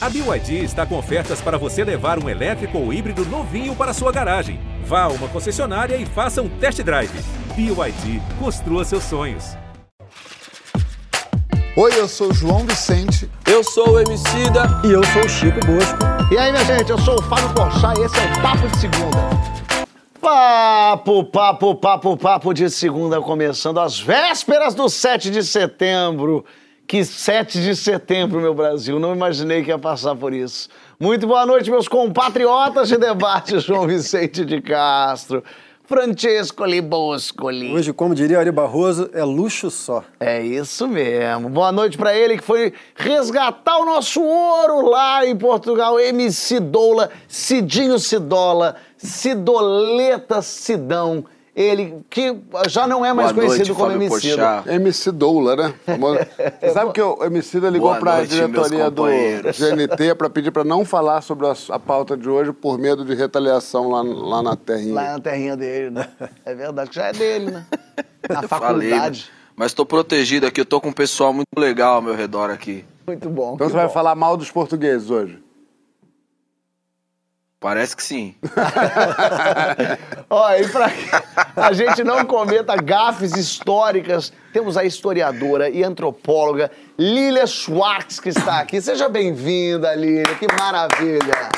A BYD está com ofertas para você levar um elétrico ou híbrido novinho para sua garagem. Vá a uma concessionária e faça um test drive. BYD, construa seus sonhos. Oi, eu sou o João Vicente. Eu sou o Emicida. E eu sou o Chico Bosco. E aí, minha gente, eu sou o Fábio Porchat e esse é o Papo de Segunda. Papo, papo, papo, papo de segunda, começando às vésperas do 7 de setembro. Que 7 de setembro, meu Brasil. Não imaginei que ia passar por isso. Muito boa noite, meus compatriotas de debate, João Vicente de Castro. Francesco Liboscoli. Hoje, como diria Ari Barroso, é luxo só. É isso mesmo. Boa noite para ele que foi resgatar o nosso ouro lá em Portugal. MC Doula, Cidinho Cidola, Cidoleta Sidão. Ele que já não é mais Boa conhecido noite, como Fábio MC. Porchat. MC Doula, né? Você sabe que o MC ligou para a diretoria do. GNT para pedir para não falar sobre a, a pauta de hoje por medo de retaliação lá, lá na terrinha. Lá na terrinha dele, né? É verdade, que já é dele, né? Na Falei, né? faculdade. Mas tô protegido aqui, eu tô com um pessoal muito legal ao meu redor aqui. Muito bom. Então você vai bom. falar mal dos portugueses hoje. Parece que sim. Ó, e pra que a gente não cometa gafes históricas, temos a historiadora e antropóloga Lília Schwartz, que está aqui. Seja bem-vinda, Lília, que maravilha.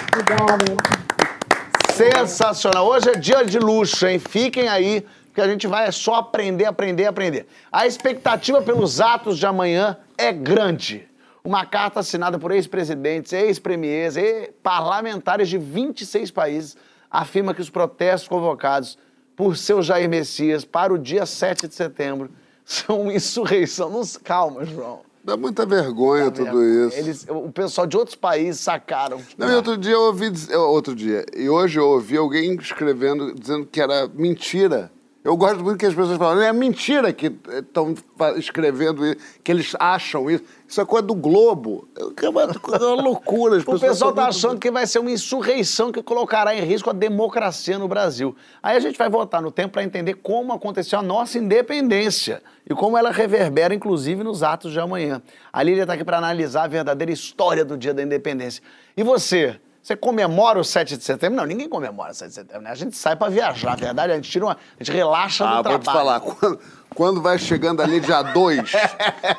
Sensacional. Hoje é dia de luxo, hein? Fiquem aí, porque a gente vai só aprender, aprender, aprender. A expectativa pelos atos de amanhã é grande. Uma carta assinada por ex-presidentes, ex-premiers e parlamentares de 26 países afirma que os protestos convocados por seu Jair Messias para o dia 7 de setembro são uma insurreição. Não, calma, João. Dá muita vergonha tudo isso. Eles, o pessoal de outros países sacaram. Não, e outro dia eu ouvi. Outro dia. E hoje eu ouvi alguém escrevendo, dizendo que era mentira. Eu gosto muito que as pessoas falam, é mentira que estão escrevendo isso, que eles acham isso. Isso é coisa do Globo. É uma, uma loucura. As O pessoal são tá muito- achando que vai ser uma insurreição que colocará em risco a democracia no Brasil. Aí a gente vai voltar no tempo para entender como aconteceu a nossa independência e como ela reverbera, inclusive, nos atos de amanhã. A Lília está aqui para analisar a verdadeira história do dia da independência. E você? Você comemora o 7 de setembro? Não, ninguém comemora o 7 de setembro, né? A gente sai para viajar, na verdade, a gente tira uma. A gente relaxa do Ah, vou trabalho. te falar, quando, vai chegando ali dia 2,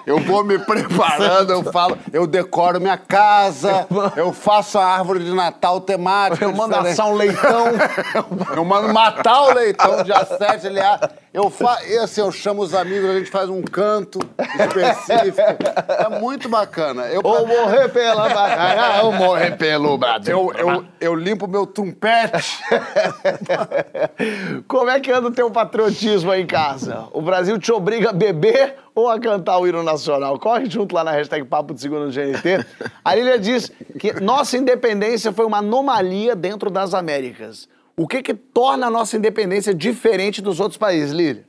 eu vou me preparando, eu falo, eu decoro minha casa, eu faço a árvore de Natal temática. Eu mando diferente. assar um leitão. Eu mando matar o leitão dia 7, aliás. Eu, fa... e assim, eu chamo os amigos, a gente faz um canto específico. É muito bacana. Eu, ou morrer pela batalha, ou morrer pelo Brasil. eu, eu, eu limpo meu trompete. Como é que anda o teu patriotismo aí em casa? O Brasil te obriga a beber ou a cantar o hino nacional? Corre junto lá na hashtag Papo de Segunda no GNT. A Lília diz que nossa independência foi uma anomalia dentro das Américas. O que que torna a nossa independência diferente dos outros países, Lília?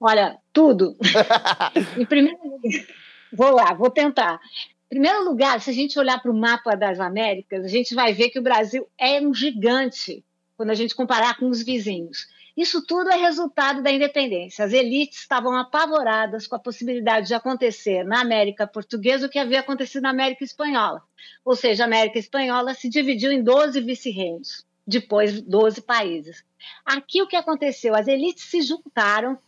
Olha, tudo. em primeiro lugar, vou lá, vou tentar. Em primeiro lugar, se a gente olhar para o mapa das Américas, a gente vai ver que o Brasil é um gigante quando a gente comparar com os vizinhos. Isso tudo é resultado da independência. As elites estavam apavoradas com a possibilidade de acontecer na América Portuguesa o que havia acontecido na América Espanhola. Ou seja, a América Espanhola se dividiu em 12 vice-reinos, depois 12 países. Aqui o que aconteceu? As elites se juntaram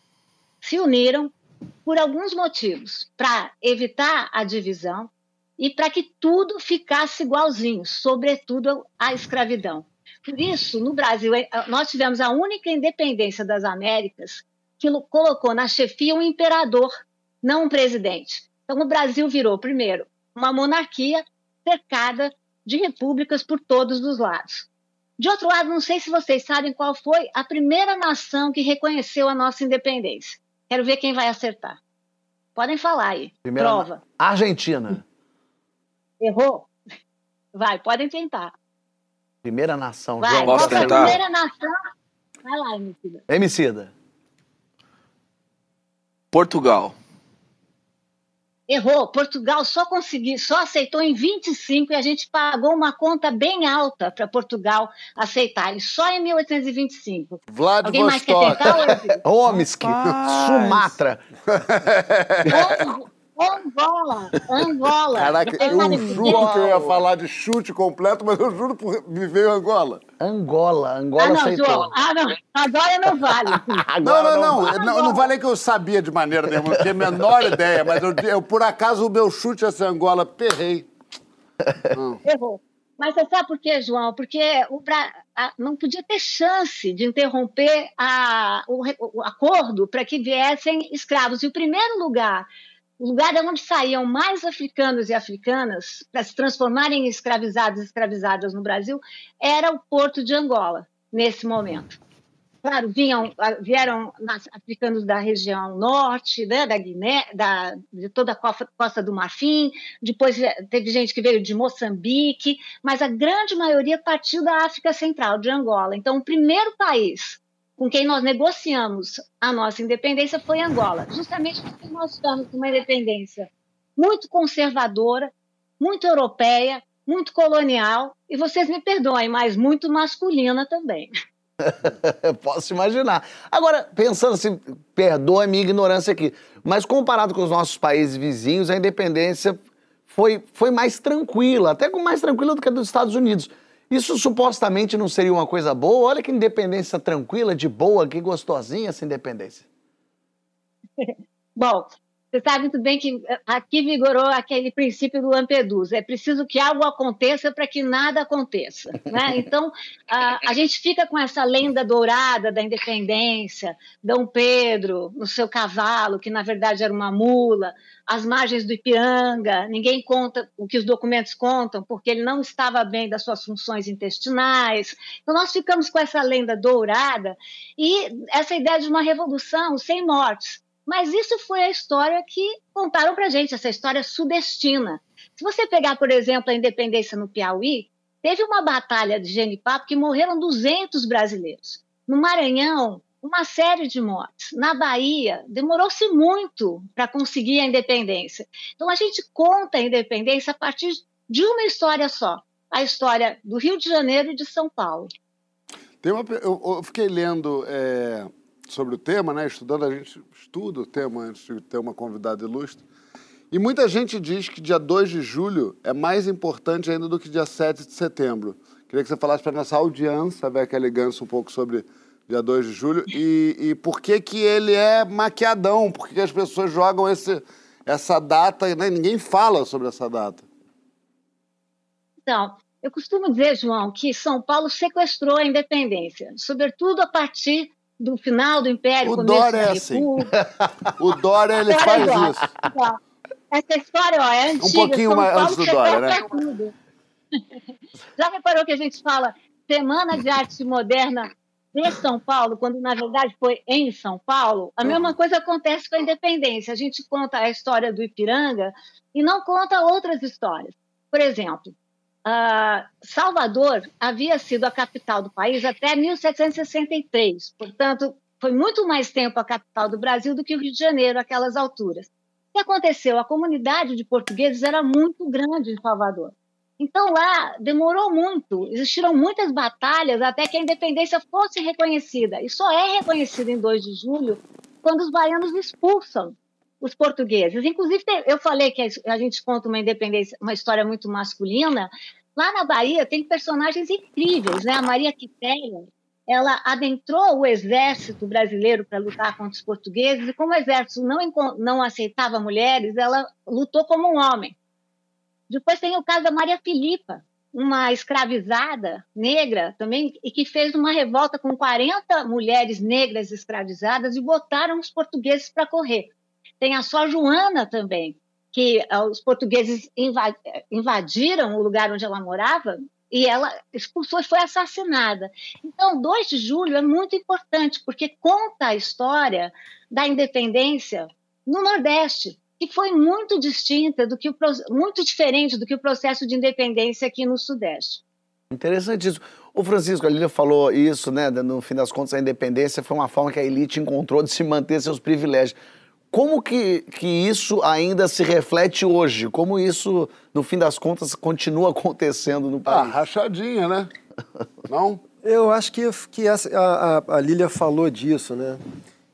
se uniram por alguns motivos para evitar a divisão e para que tudo ficasse igualzinho, sobretudo a escravidão. Por isso, no Brasil, eh, nós tivemos a única independência das Américas que lo- colocou na chefia um imperador, não um presidente. Então, o Brasil virou, primeiro, uma monarquia cercada de repúblicas por todos os lados. De outro lado, não sei se vocês sabem qual foi a primeira nação que reconheceu a nossa independência. Quero ver quem vai acertar. Podem falar aí. Primeira- Prova. Argentina. Errou? Vai, podem tentar. Primeira nação. Vai, João. Posso tentar? primeira nação? Vai lá, Emicida. Emicida. Portugal. Errou. Portugal só conseguiu, só aceitou em 25 e a gente pagou uma conta bem alta para Portugal aceitar. E só em 1825. Alguém mais quer tentar? Omsk. Sumatra. Angola, Angola. Caraca, eu juro que eu ia falar de chute completo, mas eu juro por viver em Angola. Angola, Angola Ah, não, aceitou. João. Ah, não. Agora não vale. Não, Agora não, não. vale. Não, não vale que eu sabia de maneira nenhuma, não tinha a menor ideia, mas eu, eu, por acaso o meu chute ia ser Angola, perrei. Errou. Mas você sabe por quê, João? Porque o Bra... não podia ter chance de interromper a- o, re- o acordo para que viessem escravos. E o primeiro lugar, o lugar de onde saíam mais africanos e africanas para se transformarem em escravizados e escravizadas no Brasil, era o porto de Angola, nesse momento. Claro, vinham, ah, vieram africanos da região norte, né, da Guiné, da, de toda a costa, do Marfim, depois teve gente que veio de Moçambique, mas a grande maioria partiu da África Central, de Angola. Então, o primeiro país com quem nós negociamos a nossa independência foi Angola, justamente porque nós estamos uma independência muito conservadora, muito europeia, muito colonial, e vocês me perdoem, mas muito masculina também. Posso imaginar. Agora, pensando assim, perdoa a minha ignorância aqui, mas comparado com os nossos países vizinhos, a independência foi, foi mais tranquila, até mais tranquila do que a dos Estados Unidos. Isso supostamente não seria uma coisa boa? Olha que independência tranquila, de boa, que gostosinha essa independência. Bom, você sabe muito bem que eh, aqui vigorou aquele princípio do Lampedusa. É preciso que algo aconteça para que nada aconteça. Né? Então, a, a gente fica com essa lenda dourada da independência, Dom Pedro no seu cavalo, que na verdade era uma mula, as margens do Ipiranga, ninguém conta o que os documentos contam, porque ele não estava bem das suas funções intestinais. Então, nós ficamos com essa lenda dourada e essa ideia de uma revolução sem mortes. Mas isso foi a história que contaram para gente, essa história sudestina. Se você pegar, por exemplo, a independência no Piauí, teve uma batalha de genipapo que morreram 200 brasileiros. No Maranhão, uma série de mortes. Na Bahia, demorou-se muito para conseguir a independência. Então, a gente conta a independência a partir de uma história só, a história do Rio de Janeiro e de São Paulo. Tem uma, eu, eu fiquei lendo é, sobre o tema, né? Estudando, a gente estuda o tema antes de ter uma convidada ilustre. E muita gente diz que dia 2 de julho é mais importante ainda do que dia 7 de setembro. Queria que você falasse para nossa audiência, aquela elegância um pouco sobre dia 2 de julho e, e por que que ele é maquiadão, por que que as pessoas jogam esse, essa data, né? ninguém fala sobre essa data. Então, eu costumo dizer, João, que São Paulo sequestrou a independência, sobretudo a partir do final do Império, O começo Dória da é assim. O Dória, ele faz é isso. Então, Essa história ó, é antiga. pouquinho São mais antes do Dória, né? tudo. Já reparou que a gente fala Semana de Arte Moderna de São Paulo, quando na verdade foi em São Paulo? A mesma coisa acontece com a independência. A gente conta a história do Ipiranga e não conta outras histórias. Por exemplo, ah, Salvador havia sido a capital do país até 1763, portanto, foi muito mais tempo a capital do Brasil do que o Rio de Janeiro, aquelas alturas. O que aconteceu? A comunidade de portugueses era muito grande em Salvador. Então, lá demorou muito, existiram muitas batalhas até que a independência fosse reconhecida. E só é reconhecida em 2 de julho quando os baianos expulsam os portugueses. Inclusive, eu falei que a gente conta uma independência, uma história muito masculina. Lá na Bahia tem personagens incríveis, né? A Maria Quitéria, ela adentrou o exército brasileiro para lutar contra os portugueses e como o exército não, não aceitava mulheres, ela lutou como um homem. Depois tem o caso da Maria Filipa, uma escravizada negra também, e que fez uma revolta com 40 mulheres negras escravizadas e botaram os portugueses para correr. Tem a sua Joana também, que ah, os portugueses inva- invadiram o lugar onde ela morava e ela expulsou e foi assassinada. Então, 2 de julho é muito importante, porque conta a história da independência no Nordeste, que foi muito distinta do que o, muito diferente do que o processo de independência aqui no Sudeste. Interessantíssimo. O Francisco, a Lília falou isso, né? No fim das contas, a independência foi uma forma que a elite encontrou de se manter seus privilégios. Como que, que isso ainda se reflete hoje? Como isso, no fim das contas, continua acontecendo no Ah, país? rachadinha, né? Não? Eu acho que, que essa- a, a, a Lília falou disso, né?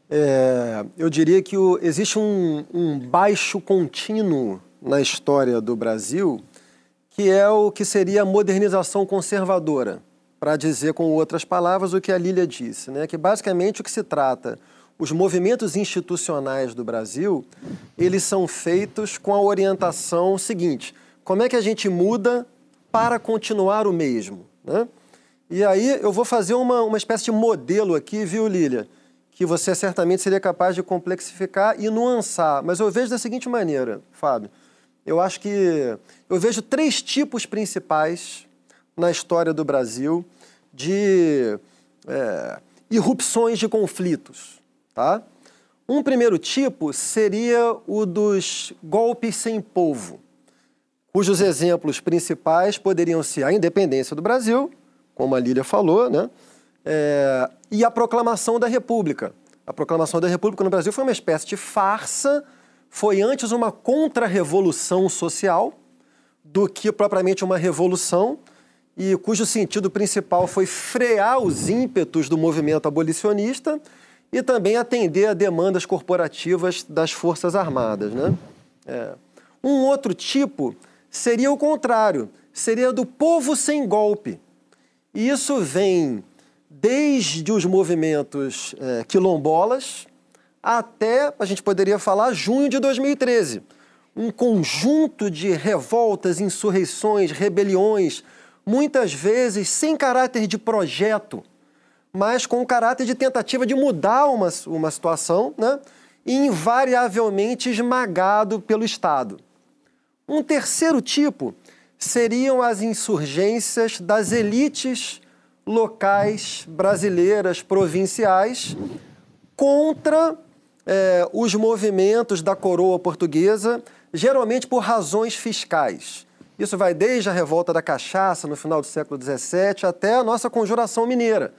É, eu diria que o, existe um, um baixo contínuo na história do Brasil, que é o que seria a modernização conservadora, para dizer com outras palavras o que a Lília disse, né? que basicamente o que se trata, os movimentos institucionais do Brasil, eles são feitos com a orientação seguinte, como é que a gente muda para continuar o mesmo? Né? E aí eu vou fazer uma, uma espécie de modelo aqui, viu, Lília? Que você certamente seria capaz de complexificar e nuançar. Mas eu vejo da seguinte maneira, Fábio. Eu acho que eu vejo três tipos principais na história do Brasil de é, irrupções de conflitos. Tá? Um primeiro tipo seria o dos golpes sem povo, cujos exemplos principais poderiam ser a independência do Brasil, como a Lília falou, né? É, e a proclamação da República. A proclamação da República no Brasil foi uma espécie de farsa, foi antes uma contra-revolução social do que propriamente uma revolução, e cujo sentido principal foi frear os ímpetos do movimento abolicionista e também atender a demandas corporativas das Forças Armadas. Né? É. Um outro tipo seria o contrário, seria do povo sem golpe e isso vem desde os movimentos é, quilombolas até, a gente poderia falar, junho de 2013. Um conjunto de revoltas, insurreições, rebeliões, muitas vezes sem caráter de projeto, mas com o caráter de tentativa de mudar uma, uma situação, né? e invariavelmente esmagado pelo Estado. Um terceiro tipo seriam as insurgências das elites locais brasileiras, provinciais, contra eh, os movimentos da coroa portuguesa, geralmente por razões fiscais. Isso vai desde a revolta da cachaça no final do século XVII até a nossa conjuração mineira.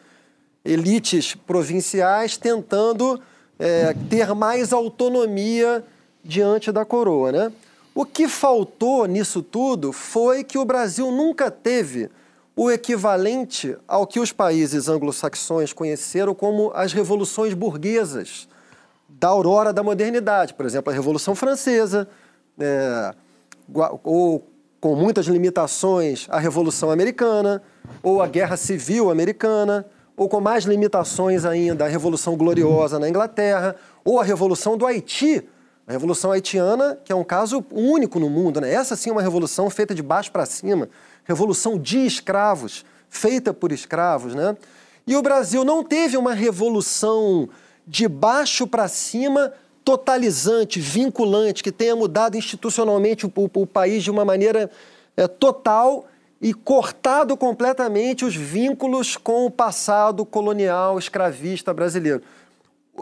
Elites provinciais tentando eh, ter mais autonomia diante da coroa, né? O que faltou nisso tudo foi que o Brasil nunca teve o equivalente ao que os países anglo-saxões conheceram como as revoluções burguesas da aurora da modernidade. Por exemplo, a Revolução Francesa, é, ou com muitas limitações, a Revolução Americana, ou a Guerra Civil Americana, ou com mais limitações ainda, a Revolução Gloriosa na Inglaterra, ou a Revolução do Haiti, a Revolução Haitiana, que é um caso único no mundo, né? essa sim é uma revolução feita de baixo para cima, revolução de escravos, feita por escravos. Né? E o Brasil não teve uma revolução de baixo para cima totalizante, vinculante, que tenha mudado institucionalmente o, o, o país de uma maneira é, total e cortado completamente os vínculos com o passado colonial escravista brasileiro.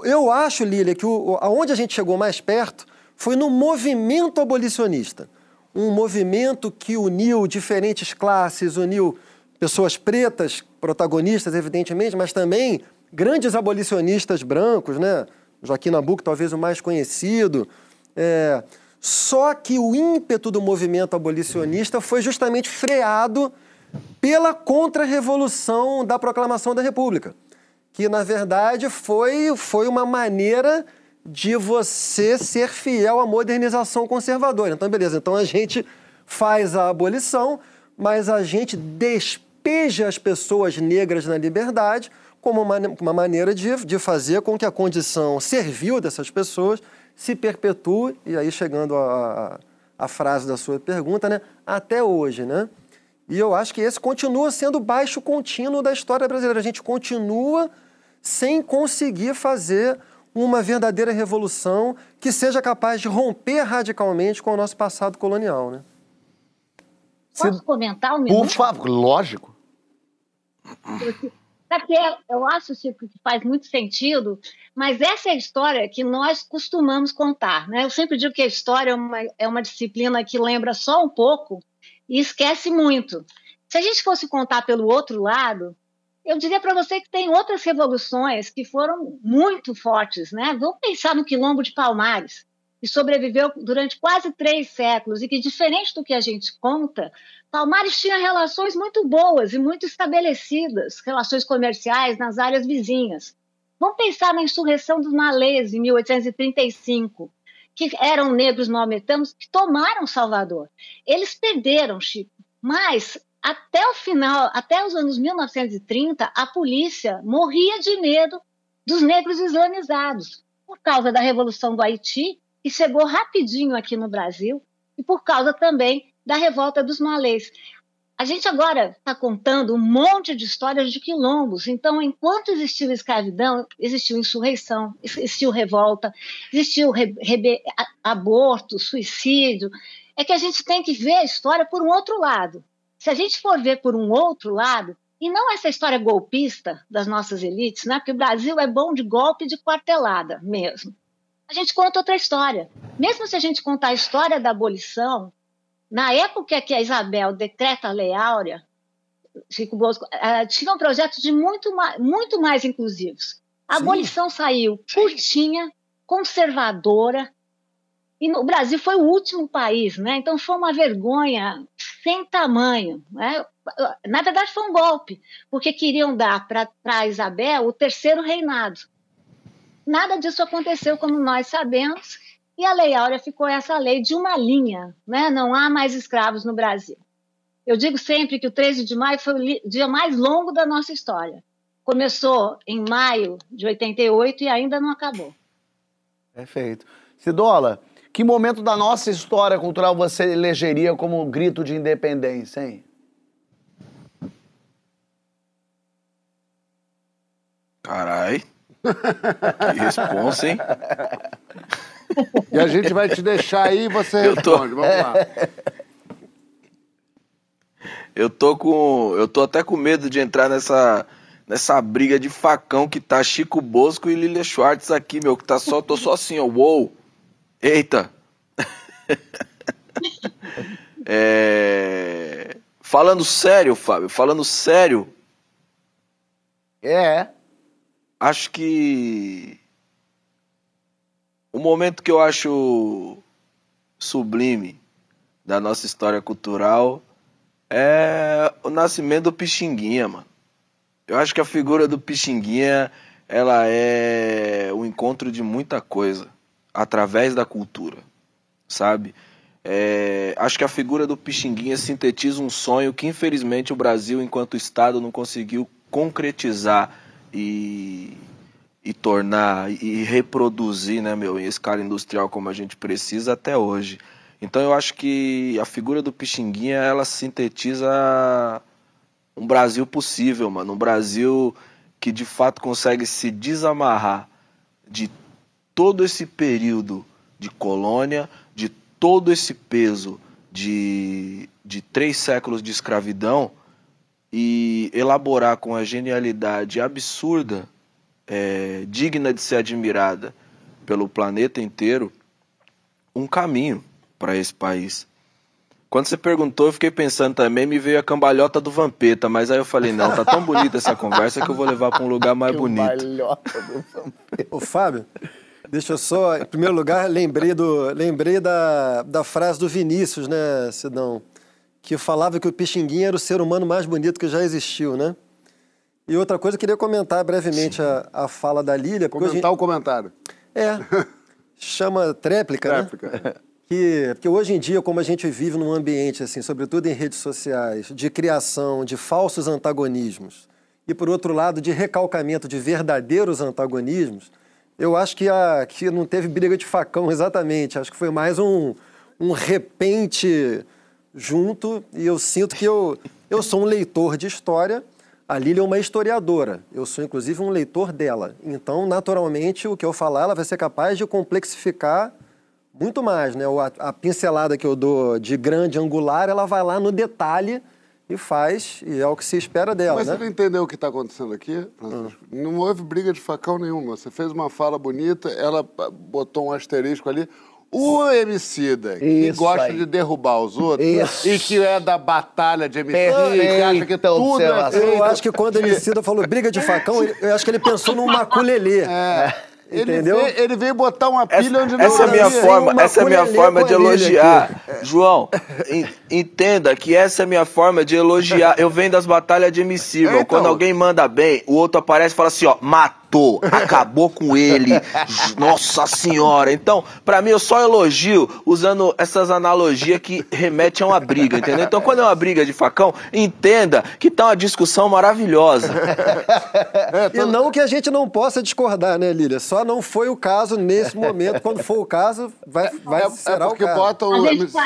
Eu acho, Lília, que o, aonde a gente chegou mais perto foi no movimento abolicionista. Um movimento que uniu diferentes classes, uniu pessoas pretas, protagonistas, evidentemente, mas também grandes abolicionistas brancos, né? Joaquim Nabuco, talvez o mais conhecido. É... Só que o ímpeto do movimento abolicionista foi justamente freado pela contra-revolução da proclamação da República que na verdade foi, foi uma maneira de você ser fiel à modernização conservadora. Então, beleza, então a gente faz a abolição, mas a gente despeja as pessoas negras na liberdade como uma, uma maneira de, de fazer com que a condição servil dessas pessoas se perpetue, e aí chegando a, a, a frase da sua pergunta, né, até hoje, né? E eu acho que esse continua sendo baixo contínuo da história brasileira. A gente continua sem conseguir fazer uma verdadeira revolução que seja capaz de romper radicalmente com o nosso passado colonial, né? Posso comentar um minuto? Por favor, lógico. Porque eu acho Chico, que faz muito sentido, mas essa é a história que nós costumamos contar. Né? Eu sempre digo que a história é uma, é uma disciplina que lembra só um pouco e esquece muito. Se a gente fosse contar pelo outro lado, eu diria para você que tem outras revoluções que foram muito fortes, né? Vamos pensar no Quilombo de Palmares, que sobreviveu durante quase três séculos e que, diferente do que a gente conta, Palmares tinha relações muito boas e muito estabelecidas, relações comerciais nas áreas vizinhas. Vamos pensar na insurreição dos malês em 1835, que eram negros maometanos que tomaram Salvador. Eles perderam, Chico, mas até o final, até os anos 1930, a polícia morria de medo dos negros islamizados, por causa da Revolução do Haiti, que chegou rapidinho aqui no Brasil, e por causa também da revolta dos malês. A gente agora está contando um monte de histórias de quilombos. Então, enquanto existiu escravidão, existiu insurreição, existiu revolta, existiu aborto, suicídio. É que a gente tem que ver a história por um outro lado. Se a gente for ver por um outro lado, e não essa história golpista das nossas elites, né? porque o Brasil é bom de golpe e de quartelada mesmo. A gente conta outra história. Mesmo se a gente contar a história da abolição, na época que a Isabel decreta a Lei Áurea, Chico Bosco, uh, tinham projetos de muito mais, muito mais inclusivos. A Sim. abolição saiu curtinha, conservadora, e o Brasil foi o último país, né? Então foi uma vergonha sem tamanho. Né? Na verdade, foi um golpe, porque queriam dar para a Isabel o terceiro reinado. Nada disso aconteceu, como nós sabemos, e a Lei Áurea ficou essa lei de uma linha, né? não há mais escravos no Brasil. Eu digo sempre que o 13 de maio foi o dia mais longo da nossa história. Começou em maio de 88 e ainda não acabou. Perfeito. Cidola, que momento da nossa história cultural você elegeria como grito de independência, hein? Carai. Que responsa, hein? E a gente vai te deixar aí e você responde. Tô... Vamos lá. Eu tô com. Eu tô até com medo de entrar nessa. Nessa briga de facão que tá Chico Bosco e Lilia Schwartz aqui, meu, que tá só. Tô só assim, ó. Uou! Eita! é... Falando sério, Fábio, falando sério. É. Acho que o momento que eu acho sublime da nossa história cultural é o nascimento do Pixinguinha, mano. Eu acho que a figura do Pixinguinha, ela é o encontro de muita coisa através da cultura, sabe? É, acho que a figura do Pixinguinha sintetiza um sonho que infelizmente o Brasil, enquanto Estado, não conseguiu concretizar e e tornar e reproduzir, né, meu, em escala industrial como a gente precisa até hoje. Então eu acho que a figura do Pixinguinha, ela sintetiza um Brasil possível, mano, um Brasil que de fato consegue se desamarrar de todo esse período de colônia, de todo esse peso de, de três séculos de escravidão e elaborar com a genialidade absurda é, digna de ser admirada pelo planeta inteiro, um caminho para esse país. Quando você perguntou, eu fiquei pensando também, me veio a cambalhota do Vampeta, mas aí eu falei, não, tá tão bonita essa conversa que eu vou levar para um lugar mais bonito. Cambalhota do Vampeta. Ô, Fábio, deixa eu só, em primeiro lugar, lembrei, do, lembrei da, da frase do Vinícius, né, Sidão? Que falava que o Pixinguinha era o ser humano mais bonito que já existiu, né? E outra coisa, eu queria comentar brevemente a, a, fala da Lília. Comentar gente... o comentário. É, chama tréplica, tréplica. né? Que, porque hoje em dia, como a gente vive num ambiente, assim, sobretudo em redes sociais, de criação de falsos antagonismos e, por outro lado, de recalcamento de verdadeiros antagonismos, eu acho que, a, que não teve briga de facão exatamente. Acho que foi mais um, um repente junto e eu sinto que eu, eu sou um leitor de história a Lília é uma historiadora, eu sou inclusive um leitor dela. Então, naturalmente, o que eu falar, ela vai ser capaz de complexificar muito mais. Né? A, a pincelada que eu dou de grande angular, ela vai lá no detalhe e faz, e é o que se espera dela. Mas né? você não entendeu o que está acontecendo aqui, Francisco? Hum. Não houve briga de facão nenhuma. Você fez uma fala bonita, ela botou um asterisco ali. O Emicida, que gosta aí. de derrubar os outros Isso. e que é da batalha de Emicida, que acha que tudo é feito Eu acho que quando o Emicida falou briga de facão, eu acho que ele pensou num maculelê. É. Entendeu? Ele veio, ele veio, botar uma pilha essa, onde não essa é minha forma, Essa é a minha forma de elogiar. João, entenda que essa é a minha forma de elogiar. Eu venho das batalhas de Emicida. Então, Quando alguém manda bem, o outro aparece e fala assim, ó, matou matou, acabou com ele. Nossa senhora. Então, pra mim, eu só elogio usando essas analogias que remetem a uma briga, entendeu? Então, quando é uma briga de facão, entenda que tá uma discussão maravilhosa. E não que a gente não possa discordar, né, Lília? Só não foi o caso nesse momento. Quando for o caso, vai, vai É, é será porque o caso. bota A o, MC,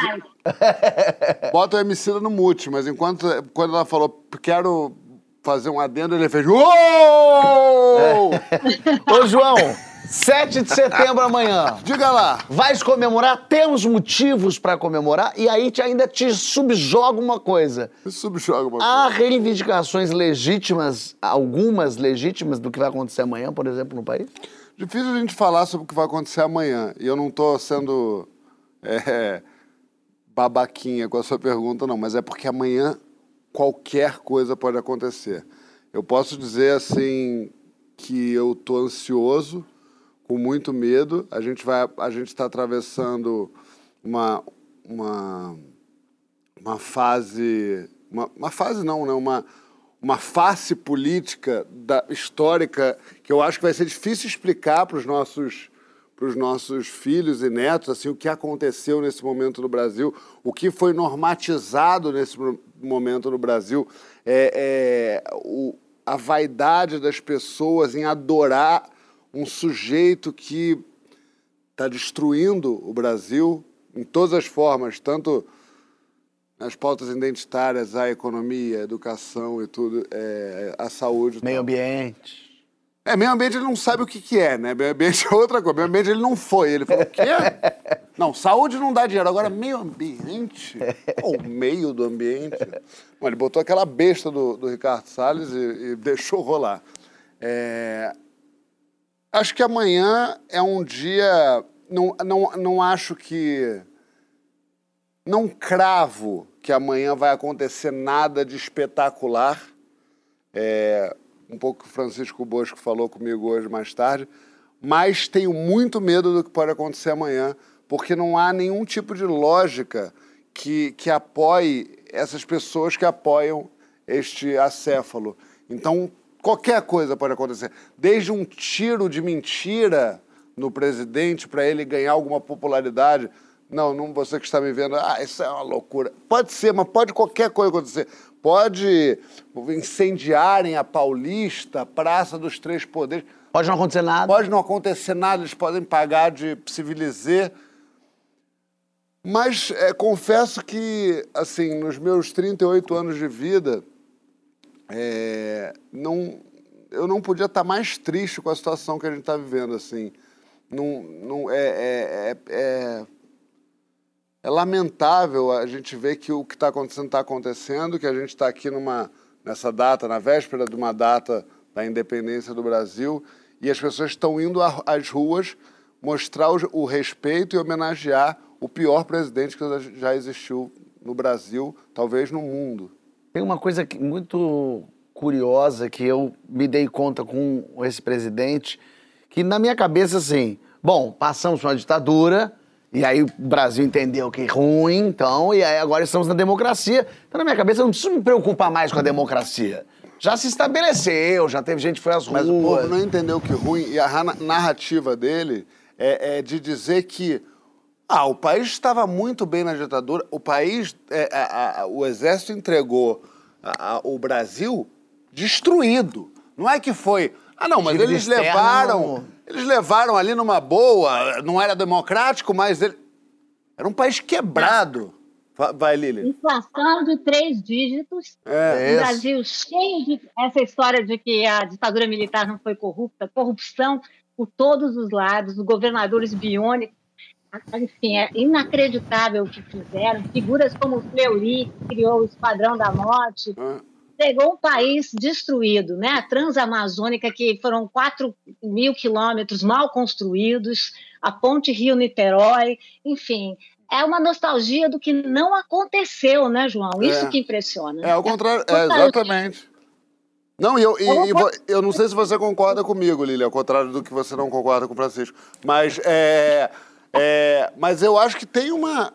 bota o Emicida no mute, mas enquanto quando ela falou quero fazer um adendo, ele fez Uou! Ô, João, 7 de setembro amanhã. Diga lá. Vais comemorar? Temos motivos pra comemorar? E aí te, ainda te subjoga uma coisa. Subjoga uma coisa. Há reivindicações legítimas, algumas legítimas do que vai acontecer amanhã, por exemplo, no país? Difícil a gente falar sobre o que vai acontecer amanhã. E eu não tô sendo é, babaquinha com a sua pergunta, não. Mas é porque amanhã qualquer coisa pode acontecer. Eu posso dizer, assim, que eu tô ansioso, com muito medo. A gente vai, a gente está atravessando uma, uma, uma fase, uma, uma fase não, né? Uma, uma face política da, histórica que eu acho que vai ser difícil explicar para os nossos para os nossos filhos e netos assim o que aconteceu nesse momento no Brasil, o que foi normatizado nesse momento no Brasil, é, é, o, a vaidade das pessoas em adorar um sujeito que está destruindo o Brasil em todas as formas, tanto nas pautas identitárias, a economia, a educação e tudo, é, a saúde. Meio tal. ambiente. É, meio ambiente ele não sabe o que, que é, né? Meio ambiente é outra coisa. Meio ambiente ele não foi. Ele falou, o quê? Não, saúde não dá dinheiro. Agora, meio ambiente? O meio do ambiente. Bom, ele botou aquela besta do, do Ricardo Salles e, e deixou rolar. É, Acho que amanhã é um dia. Não, não, não acho que. Não cravo que amanhã vai acontecer nada de espetacular. É, um pouco que o Francisco Bosco falou comigo hoje mais tarde, mas tenho muito medo do que pode acontecer amanhã, porque não há nenhum tipo de lógica que, que apoie essas pessoas que apoiam este acéfalo. Então, qualquer coisa pode acontecer. Desde um tiro de mentira no presidente para ele ganhar alguma popularidade. Não, não você que está me vendo, ah, isso é uma loucura. Pode ser, mas pode qualquer coisa acontecer. Pode incendiarem a Paulista, a Praça dos Três Poderes. Pode não acontecer nada. Pode não acontecer nada, eles podem pagar de civilizar. Mas é, confesso que, assim, nos meus 38 anos de vida, é, não, eu não podia estar mais triste com a situação que a gente está vivendo, assim. Não, não, é, é, é, é, lamentável a gente ver que o que está acontecendo está acontecendo, que a gente está aqui numa, nessa data, na véspera de uma data da independência do Brasil, e as pessoas estão indo às ruas mostrar o, o respeito e homenagear o pior presidente que já existiu no Brasil, talvez no mundo. Tem uma coisa que- muito curiosa que eu me dei conta com esse presidente, que na minha cabeça, assim, bom, passamos uma ditadura, e aí o Brasil entendeu que ruim, então, e aí agora estamos na democracia. Então, na minha cabeça, eu não preciso me preocupar mais com a democracia. Já se estabeleceu, já teve gente que foi às Mas o ruas. povo não entendeu que ruim, e a ra- narrativa dele é, é de dizer que ah, o país estava muito bem na ditadura, o país, é, a- a- o exército entregou a- o Brasil destruído. Não é que foi. Ah, não, mas eles externa levaram. Eles levaram ali numa boa, não era democrático, mas ele. Era um país quebrado. Va- Vai, Lili. Inflação de três dígitos. É. Um Brasil cheio de essa história de que a ditadura militar não foi corrupta, corrupção por todos os lados, os governadores biônicos. Enfim, é inacreditável o que fizeram. Figuras como o Fleury, que criou o Esquadrão da Morte, Ah, pegou um país destruído, né? A Transamazônica, que foram 4 mil quilômetros mal construídos, a ponte Rio-Niterói, enfim. É uma nostalgia do que não aconteceu, né, João? Isso É. que impressiona. É, ao contrário, é, exatamente. Não, e eu, e- e eu não sei se você concorda comigo, Lili, ao contrário do que você não concorda com o Francisco. Mas, é, é, mas eu acho que tem uma.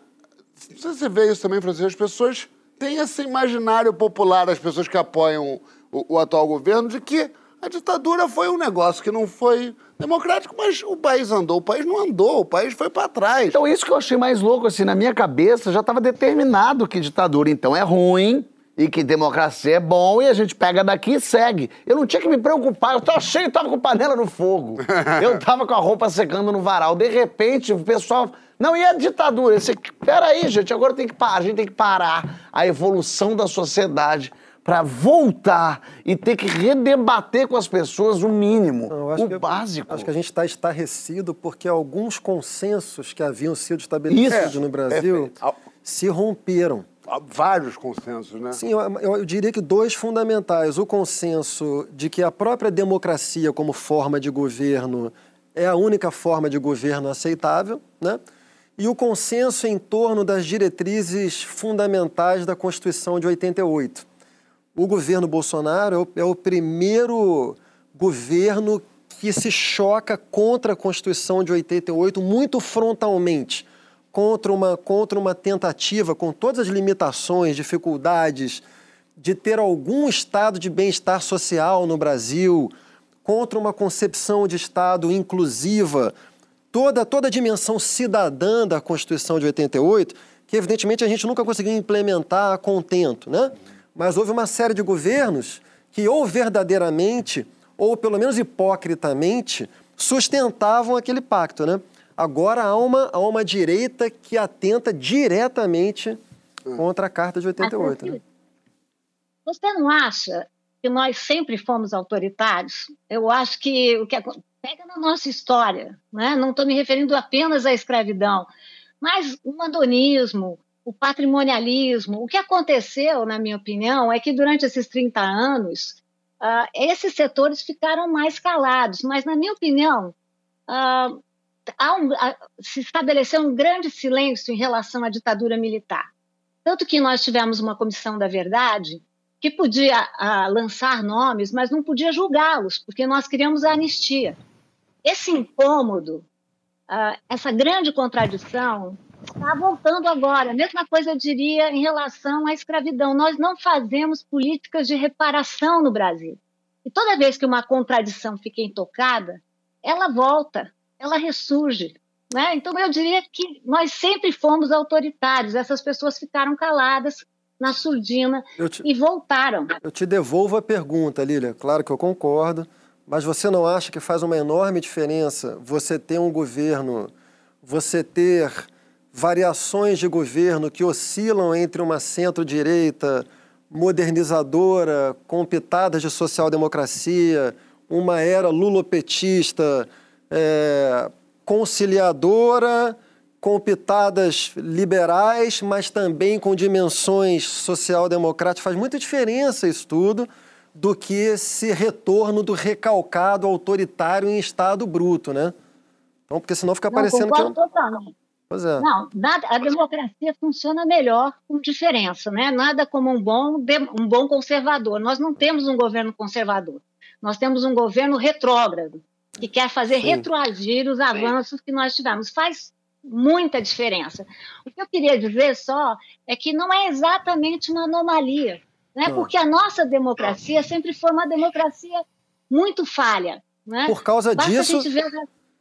Não sei se você vê isso também, Francisco. As pessoas têm esse imaginário popular, as pessoas que apoiam o, o atual governo, de que A ditadura foi um negócio que não foi democrático, mas o país andou, o país não andou, o país foi para trás. Então, isso que eu achei mais louco, assim, na minha cabeça já estava determinado que ditadura, então, é ruim e que democracia é bom e a gente pega daqui e segue. Eu não tinha que me preocupar, eu tava cheio, tava com panela no fogo. Eu tava com a roupa secando no varal. De repente, o pessoal. Não, e a ditadura? Esse... Peraí, gente, agora tem que parar, a gente tem que parar a evolução da sociedade para voltar e ter que redebater com as pessoas o mínimo, Não, o que- básico. Acho que a gente está estarrecido porque alguns consensos que haviam sido estabelecidos Isso, no Brasil perfeito. se romperam. Há Vários consensos, né? Sim, eu, eu- eu diria que dois fundamentais. O consenso de que a própria democracia como forma de governo é a única forma de governo aceitável, né? E o consenso em torno das diretrizes fundamentais da Constituição de 88. O governo Bolsonaro é o, é o primeiro governo que se choca contra a Constituição de 88 muito frontalmente, contra uma, contra uma tentativa, com todas as limitações, dificuldades, de ter algum estado de bem-estar social no Brasil, contra uma concepção de Estado inclusiva, toda, toda a dimensão cidadã da Constituição de 88, que evidentemente a gente nunca conseguiu implementar a contento, né? Mas houve uma série de governos que ou verdadeiramente, ou pelo menos hipocritamente, sustentavam aquele pacto, né? Agora há uma, há uma direita que atenta diretamente contra a Carta de 88, né? Você não acha que nós sempre fomos autoritários? Eu acho que o que acon- pega na nossa história, né? não estou me referindo apenas à escravidão, mas o mandonismo, o patrimonialismo. O que aconteceu, na minha opinião, é que durante esses 30 anos, ah, esses setores ficaram mais calados, mas, na minha opinião, há um- ah, se estabeleceu um grande silêncio em relação à ditadura militar. Tanto que nós tivemos uma comissão da verdade que podia lançar nomes, mas não podia julgá-los, porque nós queríamos a anistia. Esse incômodo, ah, essa grande contradição, está voltando agora. A mesma coisa eu diria em relação à escravidão. Nós não fazemos políticas de reparação no Brasil. E toda vez que uma contradição fica intocada, ela volta, ela ressurge. Né? Então, eu diria que nós sempre fomos autoritários. Essas pessoas ficaram caladas na surdina te- e voltaram. Eu te devolvo a pergunta, Lília. Claro que eu concordo, mas você não acha que faz uma enorme diferença você ter um governo, você ter variações de governo que oscilam entre uma centro-direita modernizadora, com pitadas de social-democracia, uma era lulopetista, é, conciliadora, com pitadas liberais, mas também com dimensões social-democráticas. Faz muita diferença isso tudo do que esse retorno do recalcado autoritário em estado bruto, né? Então, porque senão fica Não, parecendo que... concordo totalmente. Pois é. Não, nada, a democracia funciona melhor com diferença, né? Nada como um bom, um bom conservador. Nós não temos um governo conservador. Nós temos um governo retrógrado, que quer fazer Sim. retroagir os avanços que nós tivemos. Faz muita diferença. O que eu queria dizer só é que não é exatamente uma anomalia, né? Não. Porque a nossa democracia sempre foi uma democracia muito falha, né? Por causa Basta disso, ver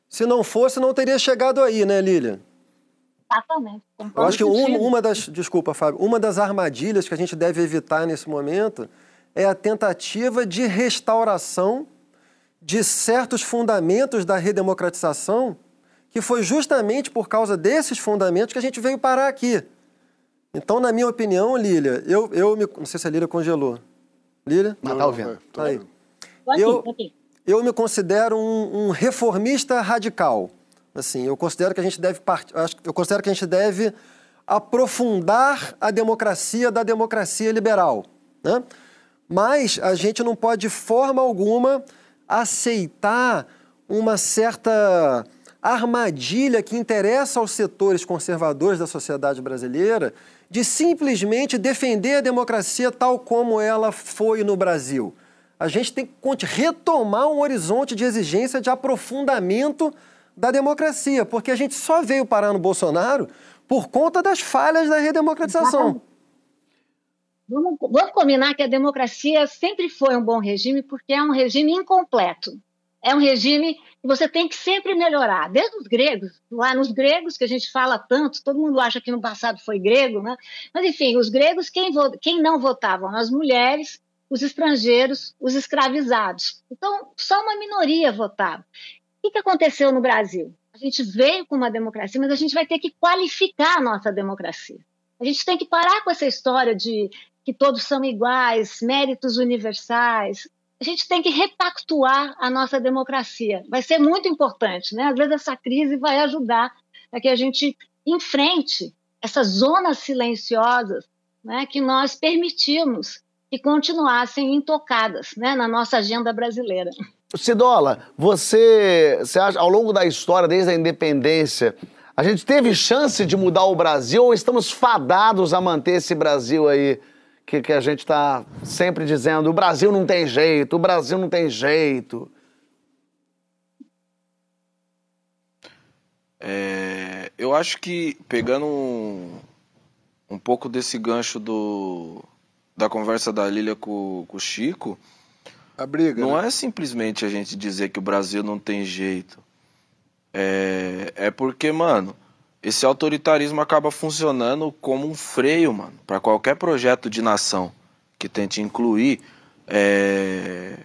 se não fosse, não teria chegado aí, né, Lília? exatamente. Eu acho que um- uma das, desculpa, Fábio, uma das armadilhas que a gente deve evitar nesse momento é a tentativa de restauração de certos fundamentos da redemocratização, que foi justamente por causa desses fundamentos que a gente veio parar aqui. Então, na minha opinião, Lília, eu, eu me, não sei se a Lília congelou. Lília? Mas tá ouvindo. Tá aí. Eu-. Eu me considero um, um reformista radical. Assim, eu considero que a gente deve part... eu considero que a gente deve aprofundar a democracia da democracia liberal, né? Mas a gente não pode de forma alguma aceitar uma certa armadilha que interessa aos setores conservadores da sociedade brasileira de simplesmente defender a democracia tal como ela foi no Brasil. A gente tem que retomar um horizonte de exigência de aprofundamento da democracia, porque a gente só veio parar no Bolsonaro por conta das falhas da redemocratização. Vamos, vamos combinar que a democracia sempre foi um bom regime, porque é um regime incompleto. É um regime que você tem que sempre melhorar. Desde os gregos, lá nos gregos, que a gente fala tanto, todo mundo acha que no passado foi grego, né? Mas, enfim, os gregos, quem, quem não votavam? As mulheres, os estrangeiros, os escravizados. Então, só uma minoria votava. O que aconteceu no Brasil? A gente veio com uma democracia, mas a gente vai ter que qualificar a nossa democracia. A gente tem que parar com essa história de que todos são iguais, méritos universais. A gente tem que repactuar a nossa democracia. Vai ser muito importante, né? Às vezes essa crise vai ajudar a que a gente enfrente essas zonas silenciosas né, que nós permitimos que continuassem intocadas né, na nossa agenda brasileira. Cidola, você, você acha, ao longo da história, desde a independência, a gente teve chance de mudar o Brasil ou estamos fadados a manter esse Brasil aí que, que a gente está sempre dizendo: o Brasil não tem jeito, o Brasil não tem jeito? É, eu acho que, pegando um, um pouco desse gancho do, da conversa da Lília com, com o Chico, a briga, não né? é simplesmente a gente dizer que o Brasil não tem jeito. É, é porque, mano, esse autoritarismo acaba funcionando como um freio, mano, para qualquer projeto de nação que tente incluir é,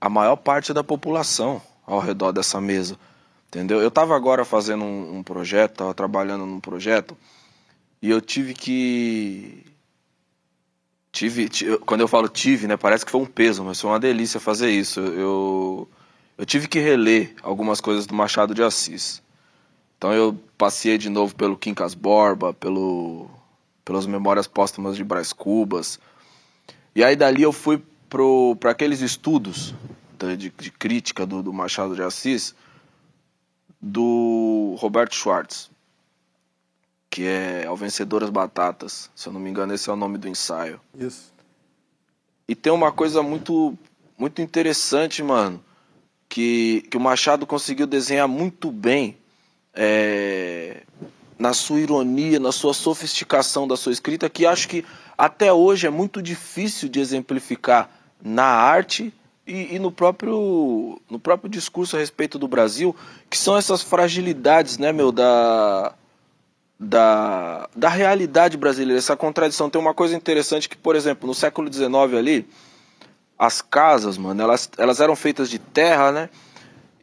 a maior parte da população ao redor dessa mesa. Entendeu? Eu estava agora fazendo um, um projeto, estava trabalhando num projeto, e eu tive que. Tive, tive, quando eu falo tive, né, parece que foi um peso, mas foi uma delícia fazer isso. Eu, eu tive que reler algumas coisas do Machado de Assis. Então eu passei de novo pelo Quincas Borba, pelo, pelas Memórias Póstumas de Brás Cubas. E aí dali eu fui para aqueles estudos de, de crítica do, do, Machado de Assis, do Roberto Schwartz, que é Ao Vencedor as Batatas. Se eu não me engano, esse é o nome do ensaio. Isso. E tem uma coisa muito, muito interessante, mano, que, que o Machado conseguiu desenhar muito bem é, na sua ironia, na sua sofisticação da sua escrita, que acho que até hoje é muito difícil de exemplificar na arte e, e, no, próprio, no próprio discurso a respeito do Brasil, que são essas fragilidades, né, meu, da, da, da realidade brasileira, essa contradição. Tem uma coisa interessante que, por exemplo, no século XIX ali, as casas, mano, elas, elas eram feitas de terra, né,